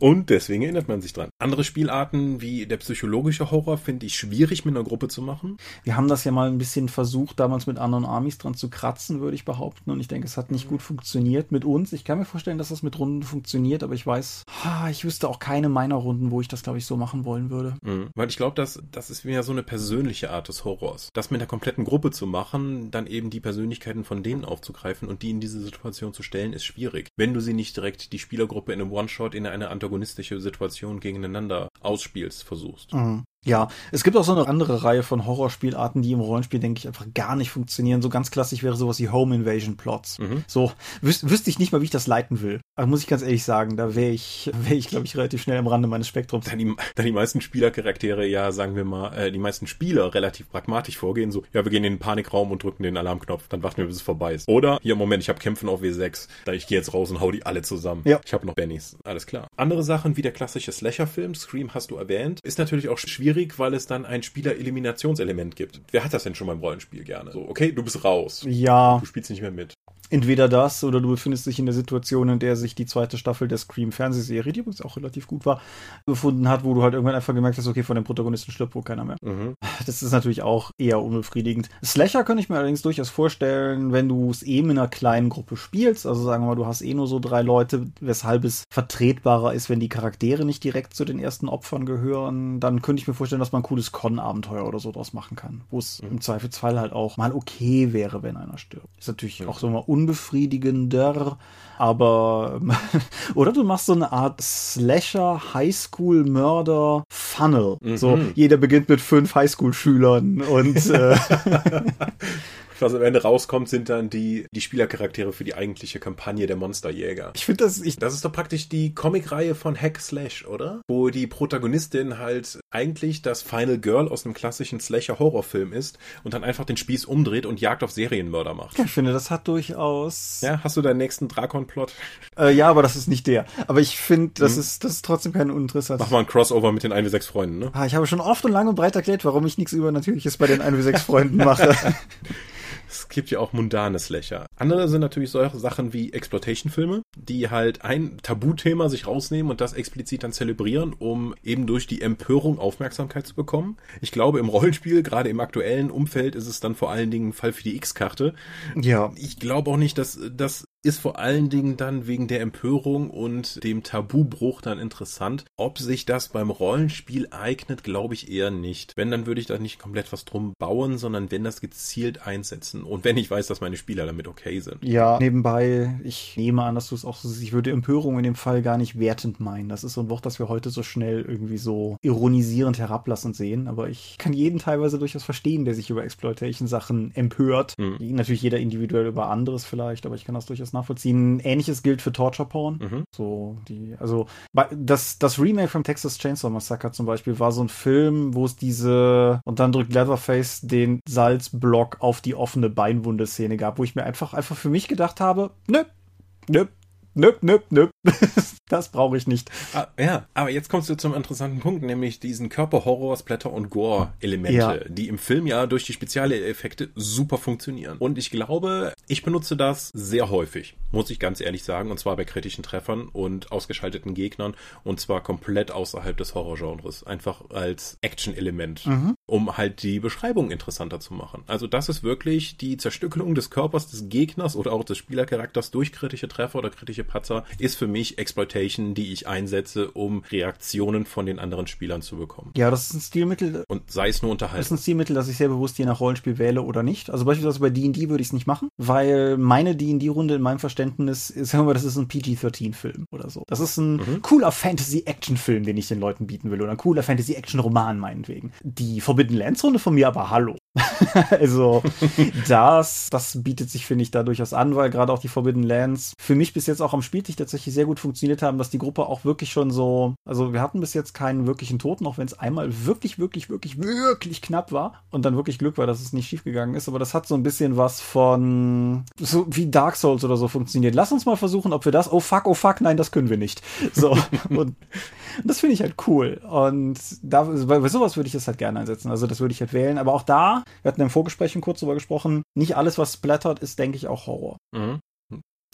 Und deswegen erinnert man sich dran. Andere Spielarten wie der psychologische Horror finde ich schwierig mit einer Gruppe zu machen. Wir haben das ja mal ein bisschen versucht, damals mit anderen Armies dran zu kratzen, würde ich behaupten. Und ich denke, es hat nicht gut funktioniert mit uns. Ich kann mir vorstellen, dass das mit Runden funktioniert, aber ich weiß, ich wüsste auch keine meiner Runden, wo ich das, glaube ich, so machen wollen würde. Mhm. Weil ich glaube, dass das ist wieder so eine persönliche Art des Horrors. Das mit einer kompletten Gruppe zu machen, dann eben die Persönlichkeiten von denen aufzugreifen und die in diese Situation zu stellen, ist schwierig. Wenn du sie nicht direkt die Spielergruppe in einem One-Shot in eine antagonistische Situation gegeneinander ausspielst, versuchst. Mhm. Ja, es gibt auch so eine andere Reihe von Horrorspielarten, die im Rollenspiel, denke ich, einfach gar nicht funktionieren. So ganz klassisch wäre sowas wie Home Invasion Plots. Mhm. So, wüs wüsste ich nicht mal, wie ich das leiten will. Aber muss ich ganz ehrlich sagen, da wäre ich, wäre ich, glaube ich, relativ schnell am Rande meines Spektrums. Da die, da die meisten Spielercharaktere ja, sagen wir mal, äh, die meisten Spieler relativ pragmatisch vorgehen, so, ja, wir gehen in den Panikraum und drücken den Alarmknopf, dann warten wir, bis es vorbei ist. Oder, hier, Moment, ich habe Kämpfen auf W6, da ich gehe jetzt raus und hau die alle zusammen. Ja. Ich habe noch Bennys, alles klar. Andere Sachen wie der klassische Slasher-Film, Scream hast du erwähnt, ist natürlich auch schwierig, weil es dann ein Spieler-Eliminationselement gibt. Wer hat das denn schon beim Rollenspiel gerne? So, okay, du bist raus. Ja. Du spielst nicht mehr mit entweder das oder du befindest dich in der Situation, in der sich die zweite Staffel der Scream-Fernsehserie, die übrigens auch relativ gut war, befunden hat, wo du halt irgendwann einfach gemerkt hast, okay, von den Protagonisten stirbt wohl keiner mehr. Mhm. Das ist natürlich auch eher unbefriedigend. Slasher könnte ich mir allerdings durchaus vorstellen, wenn du es eben in einer kleinen Gruppe spielst, also sagen wir mal, du hast eh nur so drei Leute, weshalb es vertretbarer ist, wenn die Charaktere nicht direkt zu den ersten Opfern gehören, dann könnte ich mir vorstellen, dass man ein cooles Con-Abenteuer oder so draus machen kann, wo es mhm. im Zweifelsfall halt auch mal okay wäre, wenn einer stirbt. Ist natürlich mhm. auch so mal unbefriedigender, aber oder du machst so eine Art Slasher Highschool Mörder Funnel. Mhm. So jeder beginnt mit fünf Highschool-Schülern und äh, was am Ende rauskommt, sind dann die, die Spielercharaktere für die eigentliche Kampagne der Monsterjäger. Ich finde das, ich, das ist doch praktisch die Comicreihe von Hack Slash, oder? Wo die Protagonistin halt eigentlich das Final Girl aus einem klassischen Slasher-Horrorfilm ist und dann einfach den Spieß umdreht und Jagd auf Serienmörder macht. Ich finde, das hat durchaus. Ja, hast du deinen nächsten Drakon-Plot? Äh, ja, aber das ist nicht der. Aber ich finde, das hm. ist, das ist trotzdem kein Uninteresse. Mach mal ein Crossover mit den 1 6 Freunden, ne? Ah, ich habe schon oft und lang und breit erklärt, warum ich nichts Übernatürliches bei den 1 6 Freunden mache. Es gibt ja auch mundane Slasher. Andere sind natürlich solche Sachen wie Exploitation-Filme, die halt ein Tabuthema sich rausnehmen und das explizit dann zelebrieren, um eben durch die Empörung Aufmerksamkeit zu bekommen. Ich glaube, im Rollenspiel, gerade im aktuellen Umfeld, ist es dann vor allen Dingen ein Fall für die X-Karte. Ja. Ich glaube auch nicht, dass das ist vor allen Dingen dann wegen der Empörung und dem Tabubruch dann interessant. Ob sich das beim Rollenspiel eignet, glaube ich eher nicht. Wenn, dann würde ich da nicht komplett was drum bauen, sondern wenn das gezielt einsetzen und wenn ich weiß, dass meine Spieler damit okay sind. Ja, nebenbei, ich nehme an, dass du es auch so siehst. Ich würde Empörung in dem Fall gar nicht wertend meinen. Das ist so ein Wort, das wir heute so schnell irgendwie so ironisierend herablassend sehen. Aber ich kann jeden teilweise durchaus verstehen, der sich über Exploitation-Sachen empört. Mhm. Natürlich jeder individuell über anderes vielleicht, aber ich kann das durchaus nachvollziehen. Ähnliches gilt für Torture Porn. Mhm. So die, also das, das Remake vom Texas Chainsaw Massacre zum Beispiel war so ein Film, wo es diese und dann drückt Leatherface den Salzblock auf die offene Beinwunde-Szene gab, wo ich mir einfach einfach für mich gedacht habe, nö, nö, nöp, nöp, nöp. das brauche ich nicht. Ah, ja, aber jetzt kommst du zum interessanten Punkt, nämlich diesen Körperhorror, Splatter und Gore-Elemente, ja. die im Film ja durch die Spezialeffekte super funktionieren. Und ich glaube, ich benutze das sehr häufig, muss ich ganz ehrlich sagen, und zwar bei kritischen Treffern und ausgeschalteten Gegnern und zwar komplett außerhalb des Horrorgenres, einfach als Action-Element, mhm. um halt die Beschreibung interessanter zu machen. Also das ist wirklich die Zerstückelung des Körpers des Gegners oder auch des Spielercharakters durch kritische Treffer oder kritische Patzer ist für mich Exploitation, die ich einsetze, um Reaktionen von den anderen Spielern zu bekommen. Ja, das ist ein Stilmittel. Und sei es nur unterhalten. Das ist ein Stilmittel, das ich sehr bewusst je nach Rollenspiel wähle oder nicht. Also beispielsweise bei D&D würde ich es nicht machen, weil meine D&D-Runde in meinem Verständnis, sagen wir mal, das ist ein PG-13-Film oder so. Das ist ein mhm. cooler Fantasy-Action-Film, den ich den Leuten bieten will oder ein cooler Fantasy-Action-Roman meinetwegen. Die Forbidden Lands-Runde von mir aber hallo. also das, das bietet sich, finde ich, da durchaus an, weil gerade auch die Forbidden Lands für mich bis jetzt auch am Spieltisch tatsächlich sehr gut funktioniert haben, dass die Gruppe auch wirklich schon so, also wir hatten bis jetzt keinen wirklichen Toten, auch wenn es einmal wirklich, wirklich, wirklich, wirklich knapp war und dann wirklich Glück war, dass es nicht schiefgegangen ist, aber das hat so ein bisschen was von, so wie Dark Souls oder so funktioniert. Lass uns mal versuchen, ob wir das, oh fuck, oh fuck, nein, das können wir nicht. So, und das finde ich halt cool und da, bei, bei sowas würde ich das halt gerne einsetzen, also das würde ich halt wählen, aber auch da wir hatten im Vorgespräch kurz drüber gesprochen, nicht alles, was splattert, ist, denke ich, auch Horror. Mhm.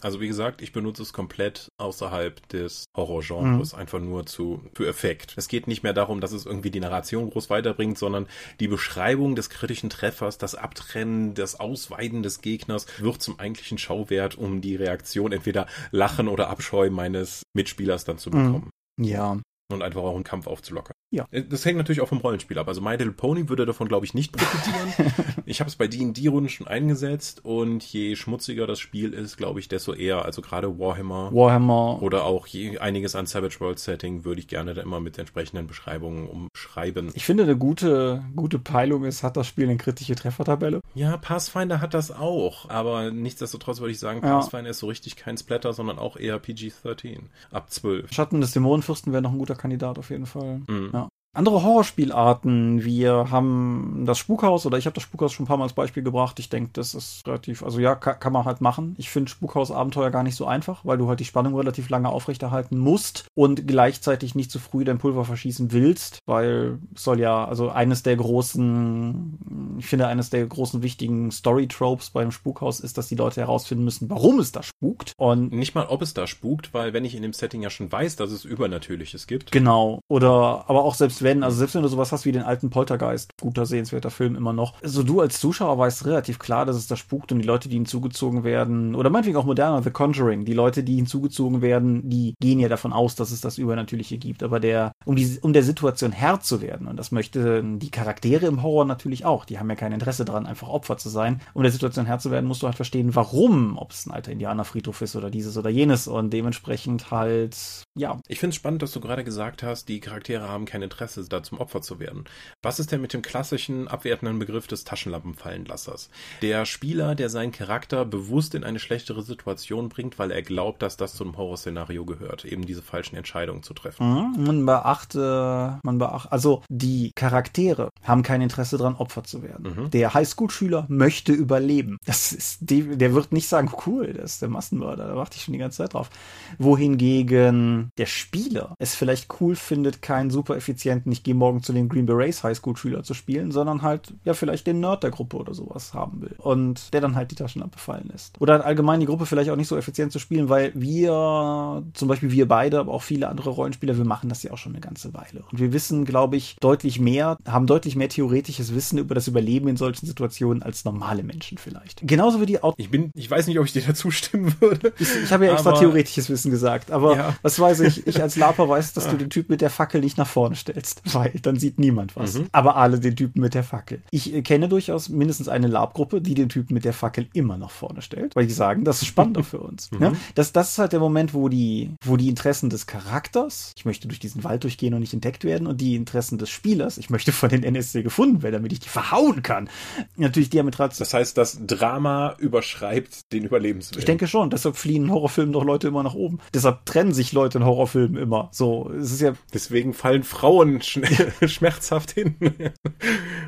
Also wie gesagt, ich benutze es komplett außerhalb des Horrorgenres, mhm. einfach nur zu für Effekt. Es geht nicht mehr darum, dass es irgendwie die Narration groß weiterbringt, sondern die Beschreibung des kritischen Treffers, das Abtrennen, das Ausweiden des Gegners wird zum eigentlichen Schauwert, um die Reaktion entweder Lachen oder Abscheu meines Mitspielers dann zu mhm. bekommen. Ja, und einfach auch einen Kampf aufzulockern. Ja. Äh, das hängt natürlich auch vom Rollenspiel ab. Also My Little Pony würde davon, glaube ich, nicht profitieren. ich habe es bei D&D-Runden schon eingesetzt und je schmutziger das Spiel ist, glaube ich, desto eher. Also gerade Warhammer. Warhammer. Oder auch je, einiges an Savage World Setting würde ich gerne da immer mit entsprechenden Beschreibungen umschreiben. Ich finde, eine gute, gute Peilung ist, hat das Spiel eine kritische Treffertabelle. Ja, Pathfinder hat das auch. Aber nichtsdestotrotz würde ich sagen, Pathfinder ja. ist so richtig kein Splatter, sondern auch eher PG-13. Ab 12. Schatten des Dämonenfürsten wäre noch ein guter Kandidat auf jeden Fall. Mhm. Ja. Andere Horrorspielarten, wir haben das Spukhaus oder ich habe das Spukhaus schon ein paar Mal als Beispiel gebracht. Ich denke, das ist relativ, also ja, kann, kann man halt machen. Ich finde Spukhaus-Abenteuer gar nicht so einfach, weil du halt die Spannung relativ lange aufrechterhalten musst und gleichzeitig nicht zu früh dein Pulver verschießen willst, weil es soll ja, also eines der großen, ich finde, eines der großen wichtigen Story-Tropes beim Spukhaus ist, dass die Leute herausfinden müssen, warum es da spukt. Und nicht mal, ob es da spukt, weil wenn ich in dem Setting ja schon weiß, dass es Übernatürliches gibt. Genau. Oder aber auch selbst wenn, also selbst wenn du sowas hast wie den alten Poltergeist, guter sehenswerter Film immer noch, also du als Zuschauer weißt relativ klar, dass es da spukt und die Leute, die hinzugezogen werden, oder meinetwegen auch moderner, The Conjuring, die Leute, die hinzugezogen werden, die gehen ja davon aus, dass es das Übernatürliche gibt, aber der, um die, um der Situation Herr zu werden, und das möchten die Charaktere im Horror natürlich auch, die haben ja kein Interesse daran, einfach Opfer zu sein, um der Situation Herr zu werden, musst du halt verstehen, warum, ob es ein alter Indianerfriedhof ist oder dieses oder jenes. Und dementsprechend halt, ja. Ich finde es spannend, dass du gerade gesagt hast, die Charaktere haben kein Interesse da zum Opfer zu werden. Was ist denn mit dem klassischen abwertenden Begriff des Taschenlampenfallenlassers? Der Spieler, der seinen Charakter bewusst in eine schlechtere Situation bringt, weil er glaubt, dass das zum Horrorszenario gehört, eben diese falschen Entscheidungen zu treffen. Mhm, man beachte, man beachte, also die Charaktere haben kein Interesse daran, Opfer zu werden. Mhm. Der Highschool-Schüler möchte überleben. Das ist, der wird nicht sagen, cool, das ist der Massenmörder, da warte ich schon die ganze Zeit drauf. Wohingegen der Spieler es vielleicht cool findet, keinen super effizienten ich gehe morgen zu den Green Berets Highschool-Schüler zu spielen, sondern halt ja vielleicht den Nerd der Gruppe oder sowas haben will. Und der dann halt die Taschenlampe fallen lässt. Oder allgemein die Gruppe vielleicht auch nicht so effizient zu spielen, weil wir, zum Beispiel wir beide, aber auch viele andere Rollenspieler, wir machen das ja auch schon eine ganze Weile. Und wir wissen, glaube ich, deutlich mehr, haben deutlich mehr theoretisches Wissen über das Überleben in solchen Situationen als normale Menschen vielleicht. Genauso wie die Autos. Ich bin, ich weiß nicht, ob ich dir dazu stimmen würde. Ich, ich habe ja extra theoretisches Wissen gesagt, aber ja. was weiß ich, ich als Laper weiß, dass du den Typ mit der Fackel nicht nach vorne stellst weil dann sieht niemand was. Mhm. Aber alle den Typen mit der Fackel. Ich äh, kenne durchaus mindestens eine Lab-Gruppe, die den Typen mit der Fackel immer nach vorne stellt, weil die sagen, das ist spannender für uns. Mhm. Ja? Das, das ist halt der Moment, wo die, wo die Interessen des Charakters, ich möchte durch diesen Wald durchgehen und nicht entdeckt werden, und die Interessen des Spielers, ich möchte von den NSC gefunden werden, damit ich die verhauen kann, natürlich diametral. Das heißt, das Drama überschreibt den Überlebenswillen. Ich denke schon, deshalb fliehen in Horrorfilmen doch Leute immer nach oben. Deshalb trennen sich Leute in Horrorfilmen immer. So, es ist ja. Deswegen fallen Frauen schmerzhaft hin.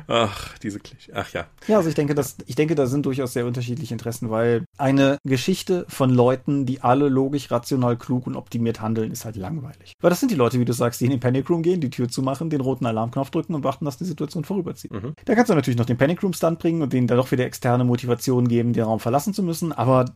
Ach, diese Klischee. Ach ja. Ja, also ich denke, dass, ich denke, da sind durchaus sehr unterschiedliche Interessen, weil eine Geschichte von Leuten, die alle logisch, rational, klug und optimiert handeln, ist halt langweilig. Weil das sind die Leute, wie du sagst, die in den Panic Room gehen, die Tür zumachen, den roten Alarmknopf drücken und warten, dass die Situation vorüberzieht. Mhm. Da kannst du natürlich noch den Panic Room Stunt bringen und denen da doch wieder externe Motivation geben, den Raum verlassen zu müssen, aber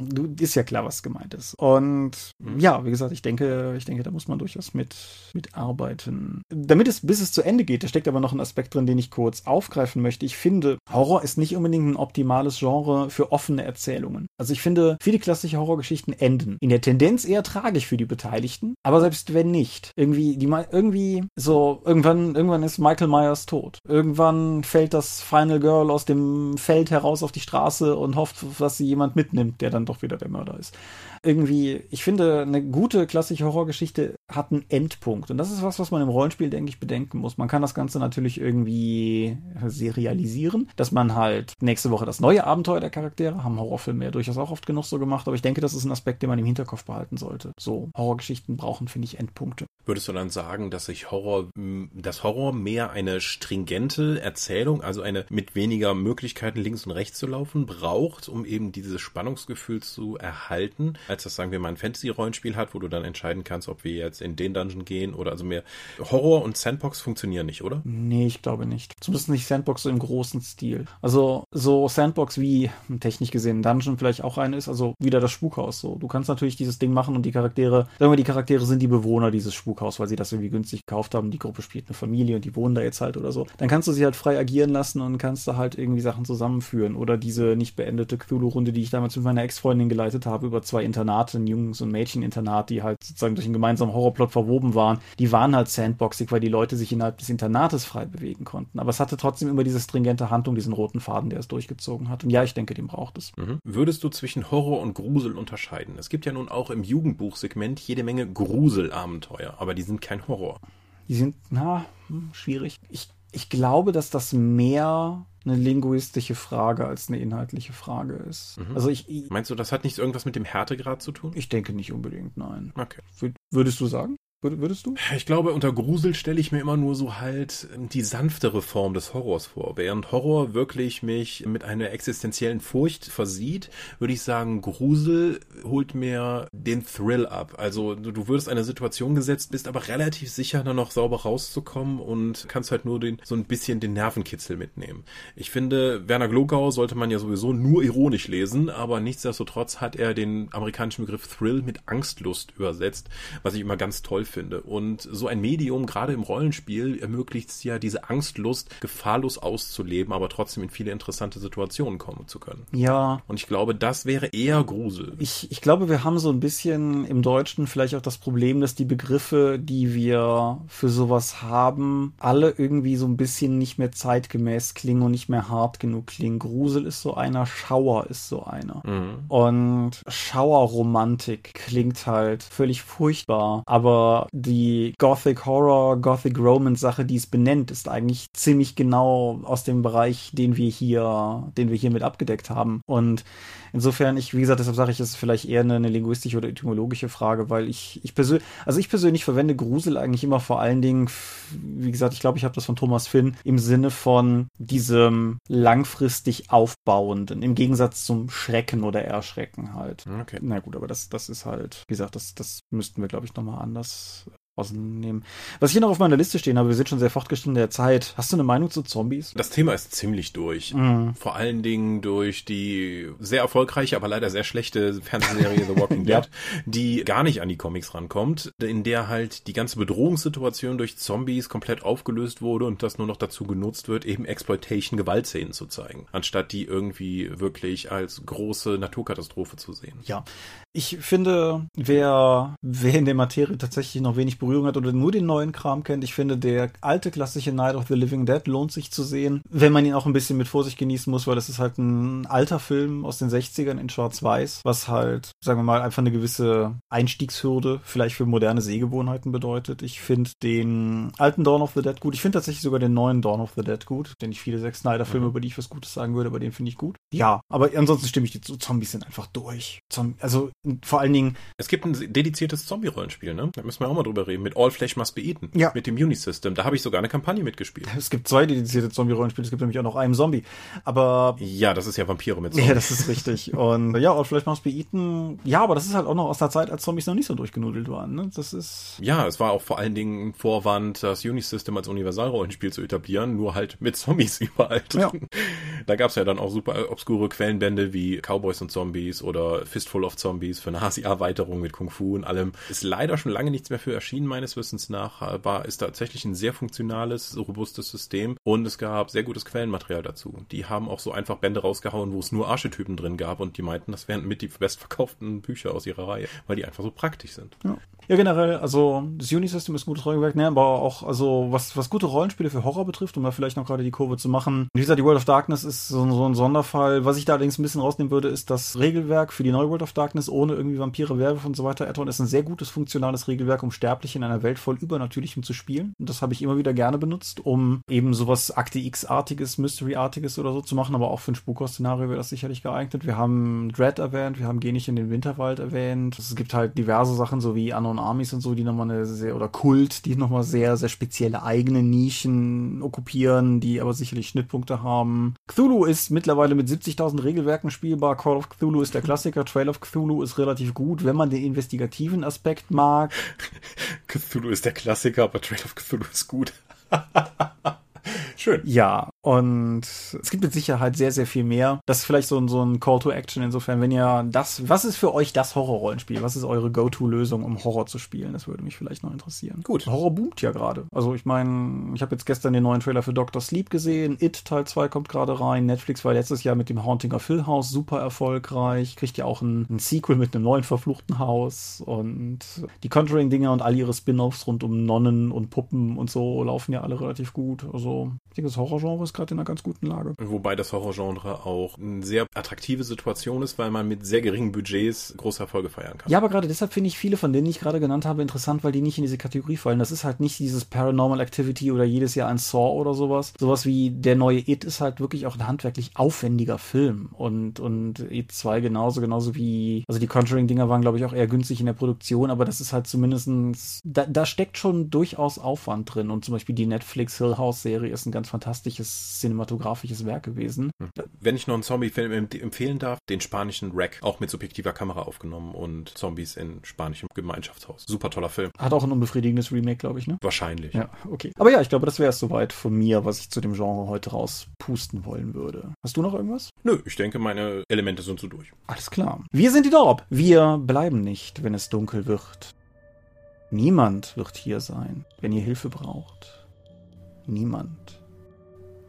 du, ist ja klar, was gemeint ist. Und mhm. ja, wie gesagt, ich denke, ich denke, da muss man durchaus mit, mit arbeiten. Damit es bis es zu Ende geht. Da steckt aber noch ein Aspekt drin, den ich kurz aufgreifen möchte. Ich finde, Horror ist nicht unbedingt ein optimales Genre für offene Erzählungen. Also ich finde, viele klassische Horrorgeschichten enden in der Tendenz eher tragisch für die Beteiligten, aber selbst wenn nicht, irgendwie, die irgendwie so, irgendwann, irgendwann ist Michael Myers tot. Irgendwann fällt das Final Girl aus dem Feld heraus auf die Straße und hofft, dass sie jemand mitnimmt, der dann doch wieder der Mörder ist irgendwie, ich finde, eine gute klassische Horrorgeschichte hat einen Endpunkt. Und das ist was, was man im Rollenspiel, denke ich, bedenken muss. Man kann das Ganze natürlich irgendwie serialisieren, dass man halt nächste Woche das neue Abenteuer der Charaktere, haben Horrorfilme ja durchaus auch oft genug so gemacht, aber ich denke, das ist ein Aspekt, den man im Hinterkopf behalten sollte. So, Horrorgeschichten brauchen, finde ich, Endpunkte. Würdest du dann sagen, dass sich Horror, dass Horror mehr eine stringente Erzählung, also eine mit weniger Möglichkeiten links und rechts zu laufen, braucht, um eben dieses Spannungsgefühl zu erhalten? Als das, sagen wir mal, ein Fantasy-Rollenspiel hat, wo du dann entscheiden kannst, ob wir jetzt in den Dungeon gehen oder also mehr Horror und Sandbox funktionieren nicht, oder? Nee, ich glaube nicht. Zumindest nicht Sandbox so im großen Stil. Also so Sandbox wie technisch gesehen Dungeon vielleicht auch eine ist, also wieder das Spukhaus so. Du kannst natürlich dieses Ding machen und die Charaktere, sagen wir, die Charaktere sind die Bewohner dieses Spukhaus, weil sie das irgendwie günstig gekauft haben. Die Gruppe spielt eine Familie und die wohnen da jetzt halt oder so. Dann kannst du sie halt frei agieren lassen und kannst da halt irgendwie Sachen zusammenführen. Oder diese nicht beendete Cthulhu-Runde, die ich damals mit meiner Ex-Freundin geleitet habe, über zwei Internate, ein Jungs- und Mädcheninternat, die halt sozusagen durch einen gemeinsamen Horrorplot verwoben waren. Die waren halt sandboxig, weil die Leute sich innerhalb des Internates frei bewegen konnten. Aber es hatte trotzdem immer diese stringente Handlung, diesen roten Faden, der es durchgezogen hat. Und ja, ich denke, den braucht es. Mhm. Würdest du zwischen Horror und Grusel unterscheiden? Es gibt ja nun auch im Jugendbuchsegment jede Menge Gruselabenteuer, aber die sind kein Horror. Die sind, na, hm, schwierig. Ich, ich glaube, dass das mehr eine linguistische Frage als eine inhaltliche Frage ist. Mhm. Also ich, ich, Meinst du, das hat nichts irgendwas mit dem Härtegrad zu tun? ich denke nicht unbedingt, nein. Okay. Wür- Würdest du sagen? Wür- Würdest du? Ich glaube, unter Grusel stelle ich mir immer nur so halt die sanftere Form des Horrors vor. Während Horror wirklich mich mit einer existenziellen Furcht versieht, würde ich sagen, Grusel holt mir den Thrill ab. Also du in eine Situation gesetzt, bist aber relativ sicher, dann noch sauber rauszukommen und kannst halt nur den, so ein bisschen den Nervenkitzel mitnehmen. Ich finde, Werner Glogau sollte man ja sowieso nur ironisch lesen, aber nichtsdestotrotz hat er den amerikanischen Begriff Thrill mit Angstlust übersetzt, was ich immer ganz toll finde. Und so ein Medium, gerade im Rollenspiel, ermöglicht es ja, diese Angstlust gefahrlos auszuleben, aber trotzdem in viele interessante Situationen kommen zu können. Ja, Und ich glaube, das wäre eher Grusel. Ich, ich glaube, wir haben so ein bisschen im Deutschen vielleicht auch das Problem, dass die Begriffe, die wir für sowas haben, alle irgendwie so ein bisschen nicht mehr zeitgemäß klingen und nicht mehr hart genug klingen. Grusel ist so einer, Schauer ist so einer. Mhm. Und Schauerromantik klingt halt völlig furchtbar, aber die Gothic Horror, Gothic Romance Sache, die es benennt, ist eigentlich ziemlich genau aus dem Bereich, den wir hier, den wir hier mit abgedeckt haben. Und insofern, ich, wie gesagt, deshalb sage ich, es ist vielleicht eher eine, eine linguistische oder etymologische Frage, weil ich, ich persönlich, also ich persönlich verwende Grusel eigentlich immer vor allen Dingen, wie gesagt, ich glaube, ich habe das von Thomas Finn im Sinne von diesem langfristig aufbauenden, im Gegensatz zum Schrecken oder Erschrecken halt. Okay. Na gut, aber das, das ist halt, wie gesagt, das, das müssten wir, glaube ich, nochmal anders ausnehmen. Was ich hier noch auf meiner Liste stehen habe, wir sind schon sehr fortgeschritten in der Zeit. Hast du eine Meinung zu Zombies? Das Thema ist ziemlich durch. Mhm. Vor allen Dingen durch die sehr erfolgreiche, aber leider sehr schlechte Fernsehserie The Walking Ja. Dead, die gar nicht an die Comics rankommt, in der halt die ganze Bedrohungssituation durch Zombies komplett aufgelöst wurde und das nur noch dazu genutzt wird, eben Exploitation, Gewaltszenen zu zeigen, anstatt die irgendwie wirklich als große Naturkatastrophe zu sehen. Ja, ich finde, wer, wer in der Materie tatsächlich noch wenig Berührung hat oder nur den neuen Kram kennt, ich finde, der alte klassische Night of the Living Dead lohnt sich zu sehen, wenn man ihn auch ein bisschen mit Vorsicht genießen muss, weil das ist halt ein alter Film aus den 60ern in Schwarz-Weiß, was halt, sagen wir mal, einfach eine gewisse Einstiegshürde vielleicht für moderne Sehgewohnheiten bedeutet. Ich finde den alten Dawn of the Dead gut. Ich finde tatsächlich sogar den neuen Dawn of the Dead gut, denn ich viele Zack Snyder-Filme, Mhm. über die ich was Gutes sagen würde, aber den finde ich gut. Ja, aber ansonsten stimme ich dir zu. Zombies sind einfach durch. Zom also vor allen Dingen, Es gibt ein dediziertes Zombie-Rollenspiel, ne? Da müssen wir auch mal drüber reden. Mit All Flesh Must Be Eaten. Ja. Mit dem Unisystem. Da habe ich sogar eine Kampagne mitgespielt. es gibt zwei dedizierte Zombie-Rollenspiele, es gibt nämlich auch noch einen Zombie. Aber Ja, das ist ja Vampire mit Ja, das ist richtig. Und ja, und vielleicht machst du Eaten. Ja, aber das ist halt auch noch aus der Zeit, als Zombies noch nicht so durchgenudelt waren. Ne? Das ist. Ja, es war auch vor allen Dingen ein Vorwand, das Unisystem als Universalrollenspiel zu etablieren, nur halt mit Zombies überall. Ja. Da gab's ja dann auch super obskure Quellenbände wie Cowboys und Zombies oder Fistful of Zombies für eine Hasi-Erweiterung mit Kung Fu und allem. Ist leider schon lange nichts mehr für erschienen, meines Wissens nach, aber ist tatsächlich ein sehr funktionales, robustes System und es gab sehr gutes Quellenmaterial dazu. Die haben auch so einfach Bände rausgehauen, wo es nur Archetypen drin gab und die meinten, das wären mit die bestverkauften Bücher aus ihrer Reihe, weil die einfach so praktisch sind. Ja. Ja, generell, also das Unisystem ist ein gutes Regelwerk, ne? aber auch, also was, was gute Rollenspiele für Horror betrifft, um da vielleicht noch gerade die Kurve zu machen. Wie gesagt, die World of Darkness ist so, so ein Sonderfall. Was ich da allerdings ein bisschen rausnehmen würde, ist das Regelwerk für die neue World of Darkness ohne irgendwie Vampire, Werwolf und so weiter. Add-on ist ein sehr gutes, funktionales Regelwerk, um fertig, in einer Welt voll Übernatürlichem zu spielen. Und das habe ich immer wieder gerne benutzt, um eben sowas Akte X-artiges, Mystery-artiges oder so zu machen, aber auch für ein Spukhaus-Szenario wäre das sicherlich geeignet. Wir haben Dread erwähnt, wir haben Geh nicht in den Winterwald erwähnt. Es gibt halt diverse Sachen, so wie Unknown Armies und so, die nochmal eine sehr, oder Kult, die nochmal sehr, sehr spezielle eigene Nischen okkupieren, die aber sicherlich Schnittpunkte haben. Cthulhu ist mittlerweile mit 70.000 Regelwerken spielbar. Call of Cthulhu ist der Klassiker. Trail of Cthulhu ist relativ gut, wenn man den investigativen Aspekt mag. Cthulhu ist der Klassiker, aber Trail of Cthulhu ist gut. Schön. Ja, und es gibt mit Sicherheit sehr, sehr viel mehr. Das ist vielleicht so ein, so ein Call to Action insofern, wenn ihr das, was ist für euch das Horrorrollenspiel? Was ist eure Go-To-Lösung, um Horror zu spielen? Das würde mich vielleicht noch interessieren. Gut. Horror boomt ja gerade. Also ich meine, ich habe jetzt gestern den neuen Trailer für Doctor Sleep gesehen. It Teil 2 kommt gerade rein. Netflix war letztes Jahr mit dem Haunting of Hill House super erfolgreich. Kriegt ja auch ein, ein Sequel mit einem neuen verfluchten Haus. Und die Conjuring-Dinger und all ihre Spin-offs rund um Nonnen und Puppen und so laufen ja alle relativ gut. Also ich denke, das Horrorgenre ist gerade in einer ganz guten Lage. Wobei das Horrorgenre auch eine sehr attraktive Situation ist, weil man mit sehr geringen Budgets große Erfolge feiern kann. Ja, aber gerade deshalb finde ich viele von denen, die ich gerade genannt habe, interessant, weil die nicht in diese Kategorie fallen. Das ist halt nicht dieses Paranormal Activity oder jedes Jahr ein Saw oder sowas. Sowas wie der neue It ist halt wirklich auch ein handwerklich aufwendiger Film. Und, und It 2 genauso, genauso wie, also die Conjuring-Dinger waren, glaube ich, auch eher günstig in der Produktion, aber das ist halt zumindestens da, da steckt schon durchaus Aufwand drin. Und zum Beispiel die Netflix Hill House Serie ist ein ganz fantastisches cinematografisches Werk gewesen. Hm. Wenn ich noch einen Zombie-Film empfehlen darf, den spanischen Wreck, auch mit subjektiver Kamera aufgenommen und Zombies in spanischem Gemeinschaftshaus. Super toller Film. Hat auch ein unbefriedigendes Remake, glaube ich, ne? Wahrscheinlich. Ja, okay. Aber ja, ich glaube, das wäre es soweit von mir, was ich zu dem Genre heute rauspusten wollen würde. Hast du noch irgendwas? Nö, ich denke, meine Elemente sind so durch. Alles klar. Wir sind die Dorp. Wir bleiben nicht, wenn es dunkel wird. Niemand wird hier sein, wenn ihr Hilfe braucht. Niemand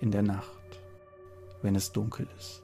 in der Nacht, wenn es dunkel ist.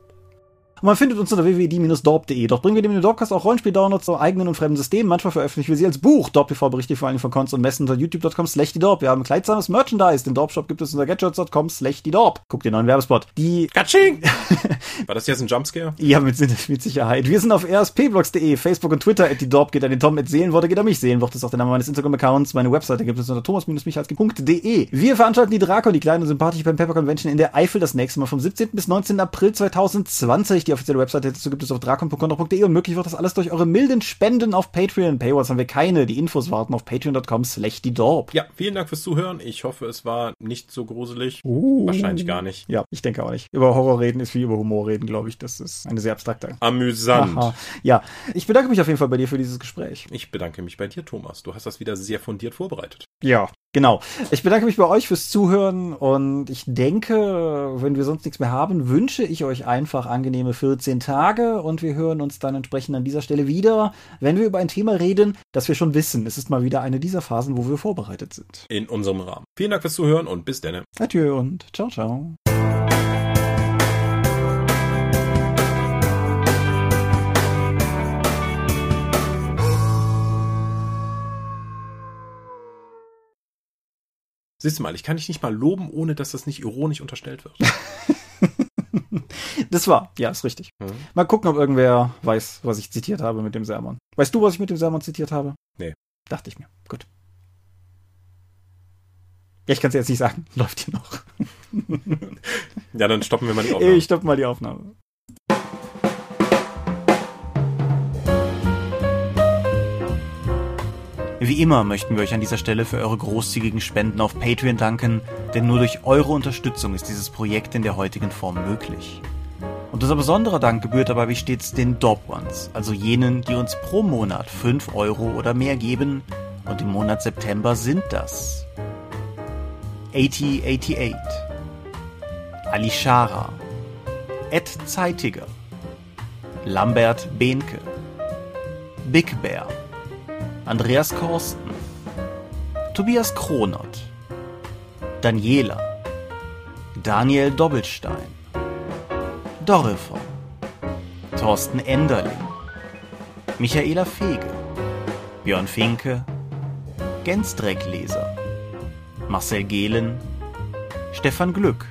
Und man findet uns unter www.die-dorp.de. Dort bringen wir dem Dorpcast auch Rollenspiel-Downloads zu eigenen und fremden Systemen. Manchmal veröffentlichen wir sie als Buch. Dorp TV berichte vor allem von Cons und Messen unter youtube.com slash die Dorp. Wir haben kleidsames Merchandise. Den Dorp-Shop gibt es unter gadgets.com slash die Dorp. Guckt den neuen Werbespot. Die Katsching! War das jetzt ein Jumpscare? Ja, mit, mit Sicherheit. Wir sind auf rspblogs.de, Facebook und Twitter. At die Dorp geht an den Tom. At Seelenworte geht an mich. Seelenwort ist auch der Name meines Instagram-Accounts. Meine Webseite gibt es unter thomas-michalski.de. Wir veranstalten die Drakon, die kleine und sympathische beim Pepper Convention in der Eifel das nächste Mal vom 17. bis 19. April 2020. Die offizielle Webseite dazu gibt es auf drakon.de und möglich wird das alles durch eure milden Spenden auf Patreon. Paywalls haben wir keine. Die Infos warten auf patreon.com slash die Dorp. Ja, vielen Dank fürs Zuhören. Ich hoffe, es war nicht so gruselig. Uh. Wahrscheinlich gar nicht. Ja, ich denke auch nicht. Über Horror reden ist wie über Humor reden, glaube ich. Das ist eine sehr abstrakte. Amüsant. Aha. Ja, ich bedanke mich auf jeden Fall bei dir für dieses Gespräch. Ich bedanke mich bei dir, Thomas. Du hast das wieder sehr fundiert vorbereitet. Ja, Genau. Ich bedanke mich bei euch fürs Zuhören und ich denke, wenn wir sonst nichts mehr haben, wünsche ich euch einfach angenehme 14 Tage und wir hören uns dann entsprechend an dieser Stelle wieder, wenn wir über ein Thema reden, das wir schon wissen. Es ist mal wieder eine dieser Phasen, wo wir vorbereitet sind. In unserem Rahmen. Vielen Dank fürs Zuhören und bis dann. Adieu und ciao, ciao. Siehst du mal, ich kann dich nicht mal loben, ohne dass das nicht ironisch unterstellt wird. das war, ja, ist richtig. Mhm. Mal gucken, ob irgendwer weiß, was ich zitiert habe mit dem Sermon. Weißt du, was ich mit dem Sermon zitiert habe? Nee. Dachte ich mir. Gut. Ja, ich kann es jetzt nicht sagen. Läuft hier noch. ja, dann stoppen wir mal die Aufnahme. Ich stoppe mal die Aufnahme. Wie immer möchten wir euch an dieser Stelle für eure großzügigen Spenden auf Patreon danken, denn nur durch eure Unterstützung ist dieses Projekt in der heutigen Form möglich. Und unser besonderer Dank gebührt dabei wie stets den Dob Ones, also jenen, die uns pro Monat 5 Euro oder mehr geben. Und im Monat September sind das 8088, Alishara, Ed Zeitiger, Lambert Behnke, Big Bear, Andreas Korsten, Tobias Kronert, Daniela, Daniel Doppelstein, Dorifer, Thorsten Enderling, Michaela Fege, Björn Finke, Gensdreckleser, Marcel Gehlen, Stefan Glück,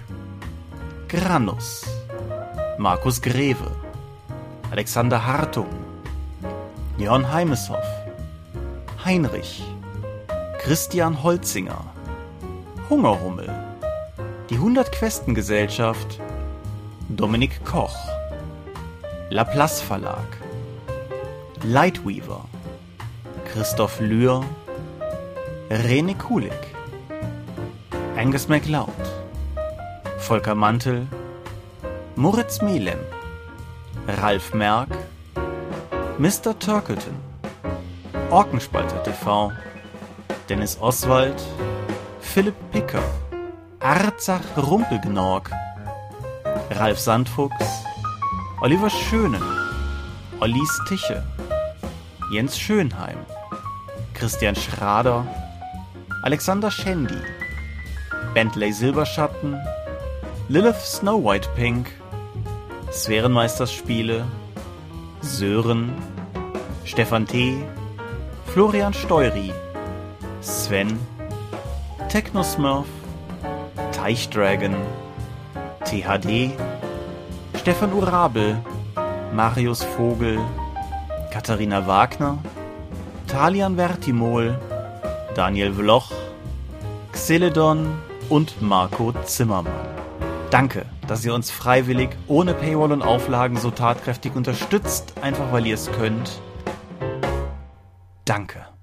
Granus, Markus Greve, Alexander Hartung, Jörn Heimeshoff, Heinrich, Christian Holzinger, Hungerhummel, die 100 Questen Gesellschaft, Dominik Koch, Laplace Verlag, Lightweaver, Christoph Lühr, Rene Kulig, Angus MacLeod, Volker Mantel, Moritz Melem, Ralf Merck, Mr. Turkleton, Orkenspalter TV, Dennis Oswald, Philipp Picker, Arzach Rumpelgnorg, Ralf Sandfuchs, Oliver Schönen, Ollis Tische, Jens Schönheim, Christian Schrader, Alexander Schendi, Bentley Silberschatten, Lilith Snow White Pink, Sphärenmeisterspiele, Sören, Stefan T., Florian Steury, Sven, Technosmurf, Teichdragon, THD, Stefan Urabel, Marius Vogel, Katharina Wagner, Talian Vertimol, Daniel Vloch, Xeledon und Marco Zimmermann. Danke, dass ihr uns freiwillig, ohne Paywall und Auflagen so tatkräftig unterstützt, einfach weil ihr es könnt. Danke.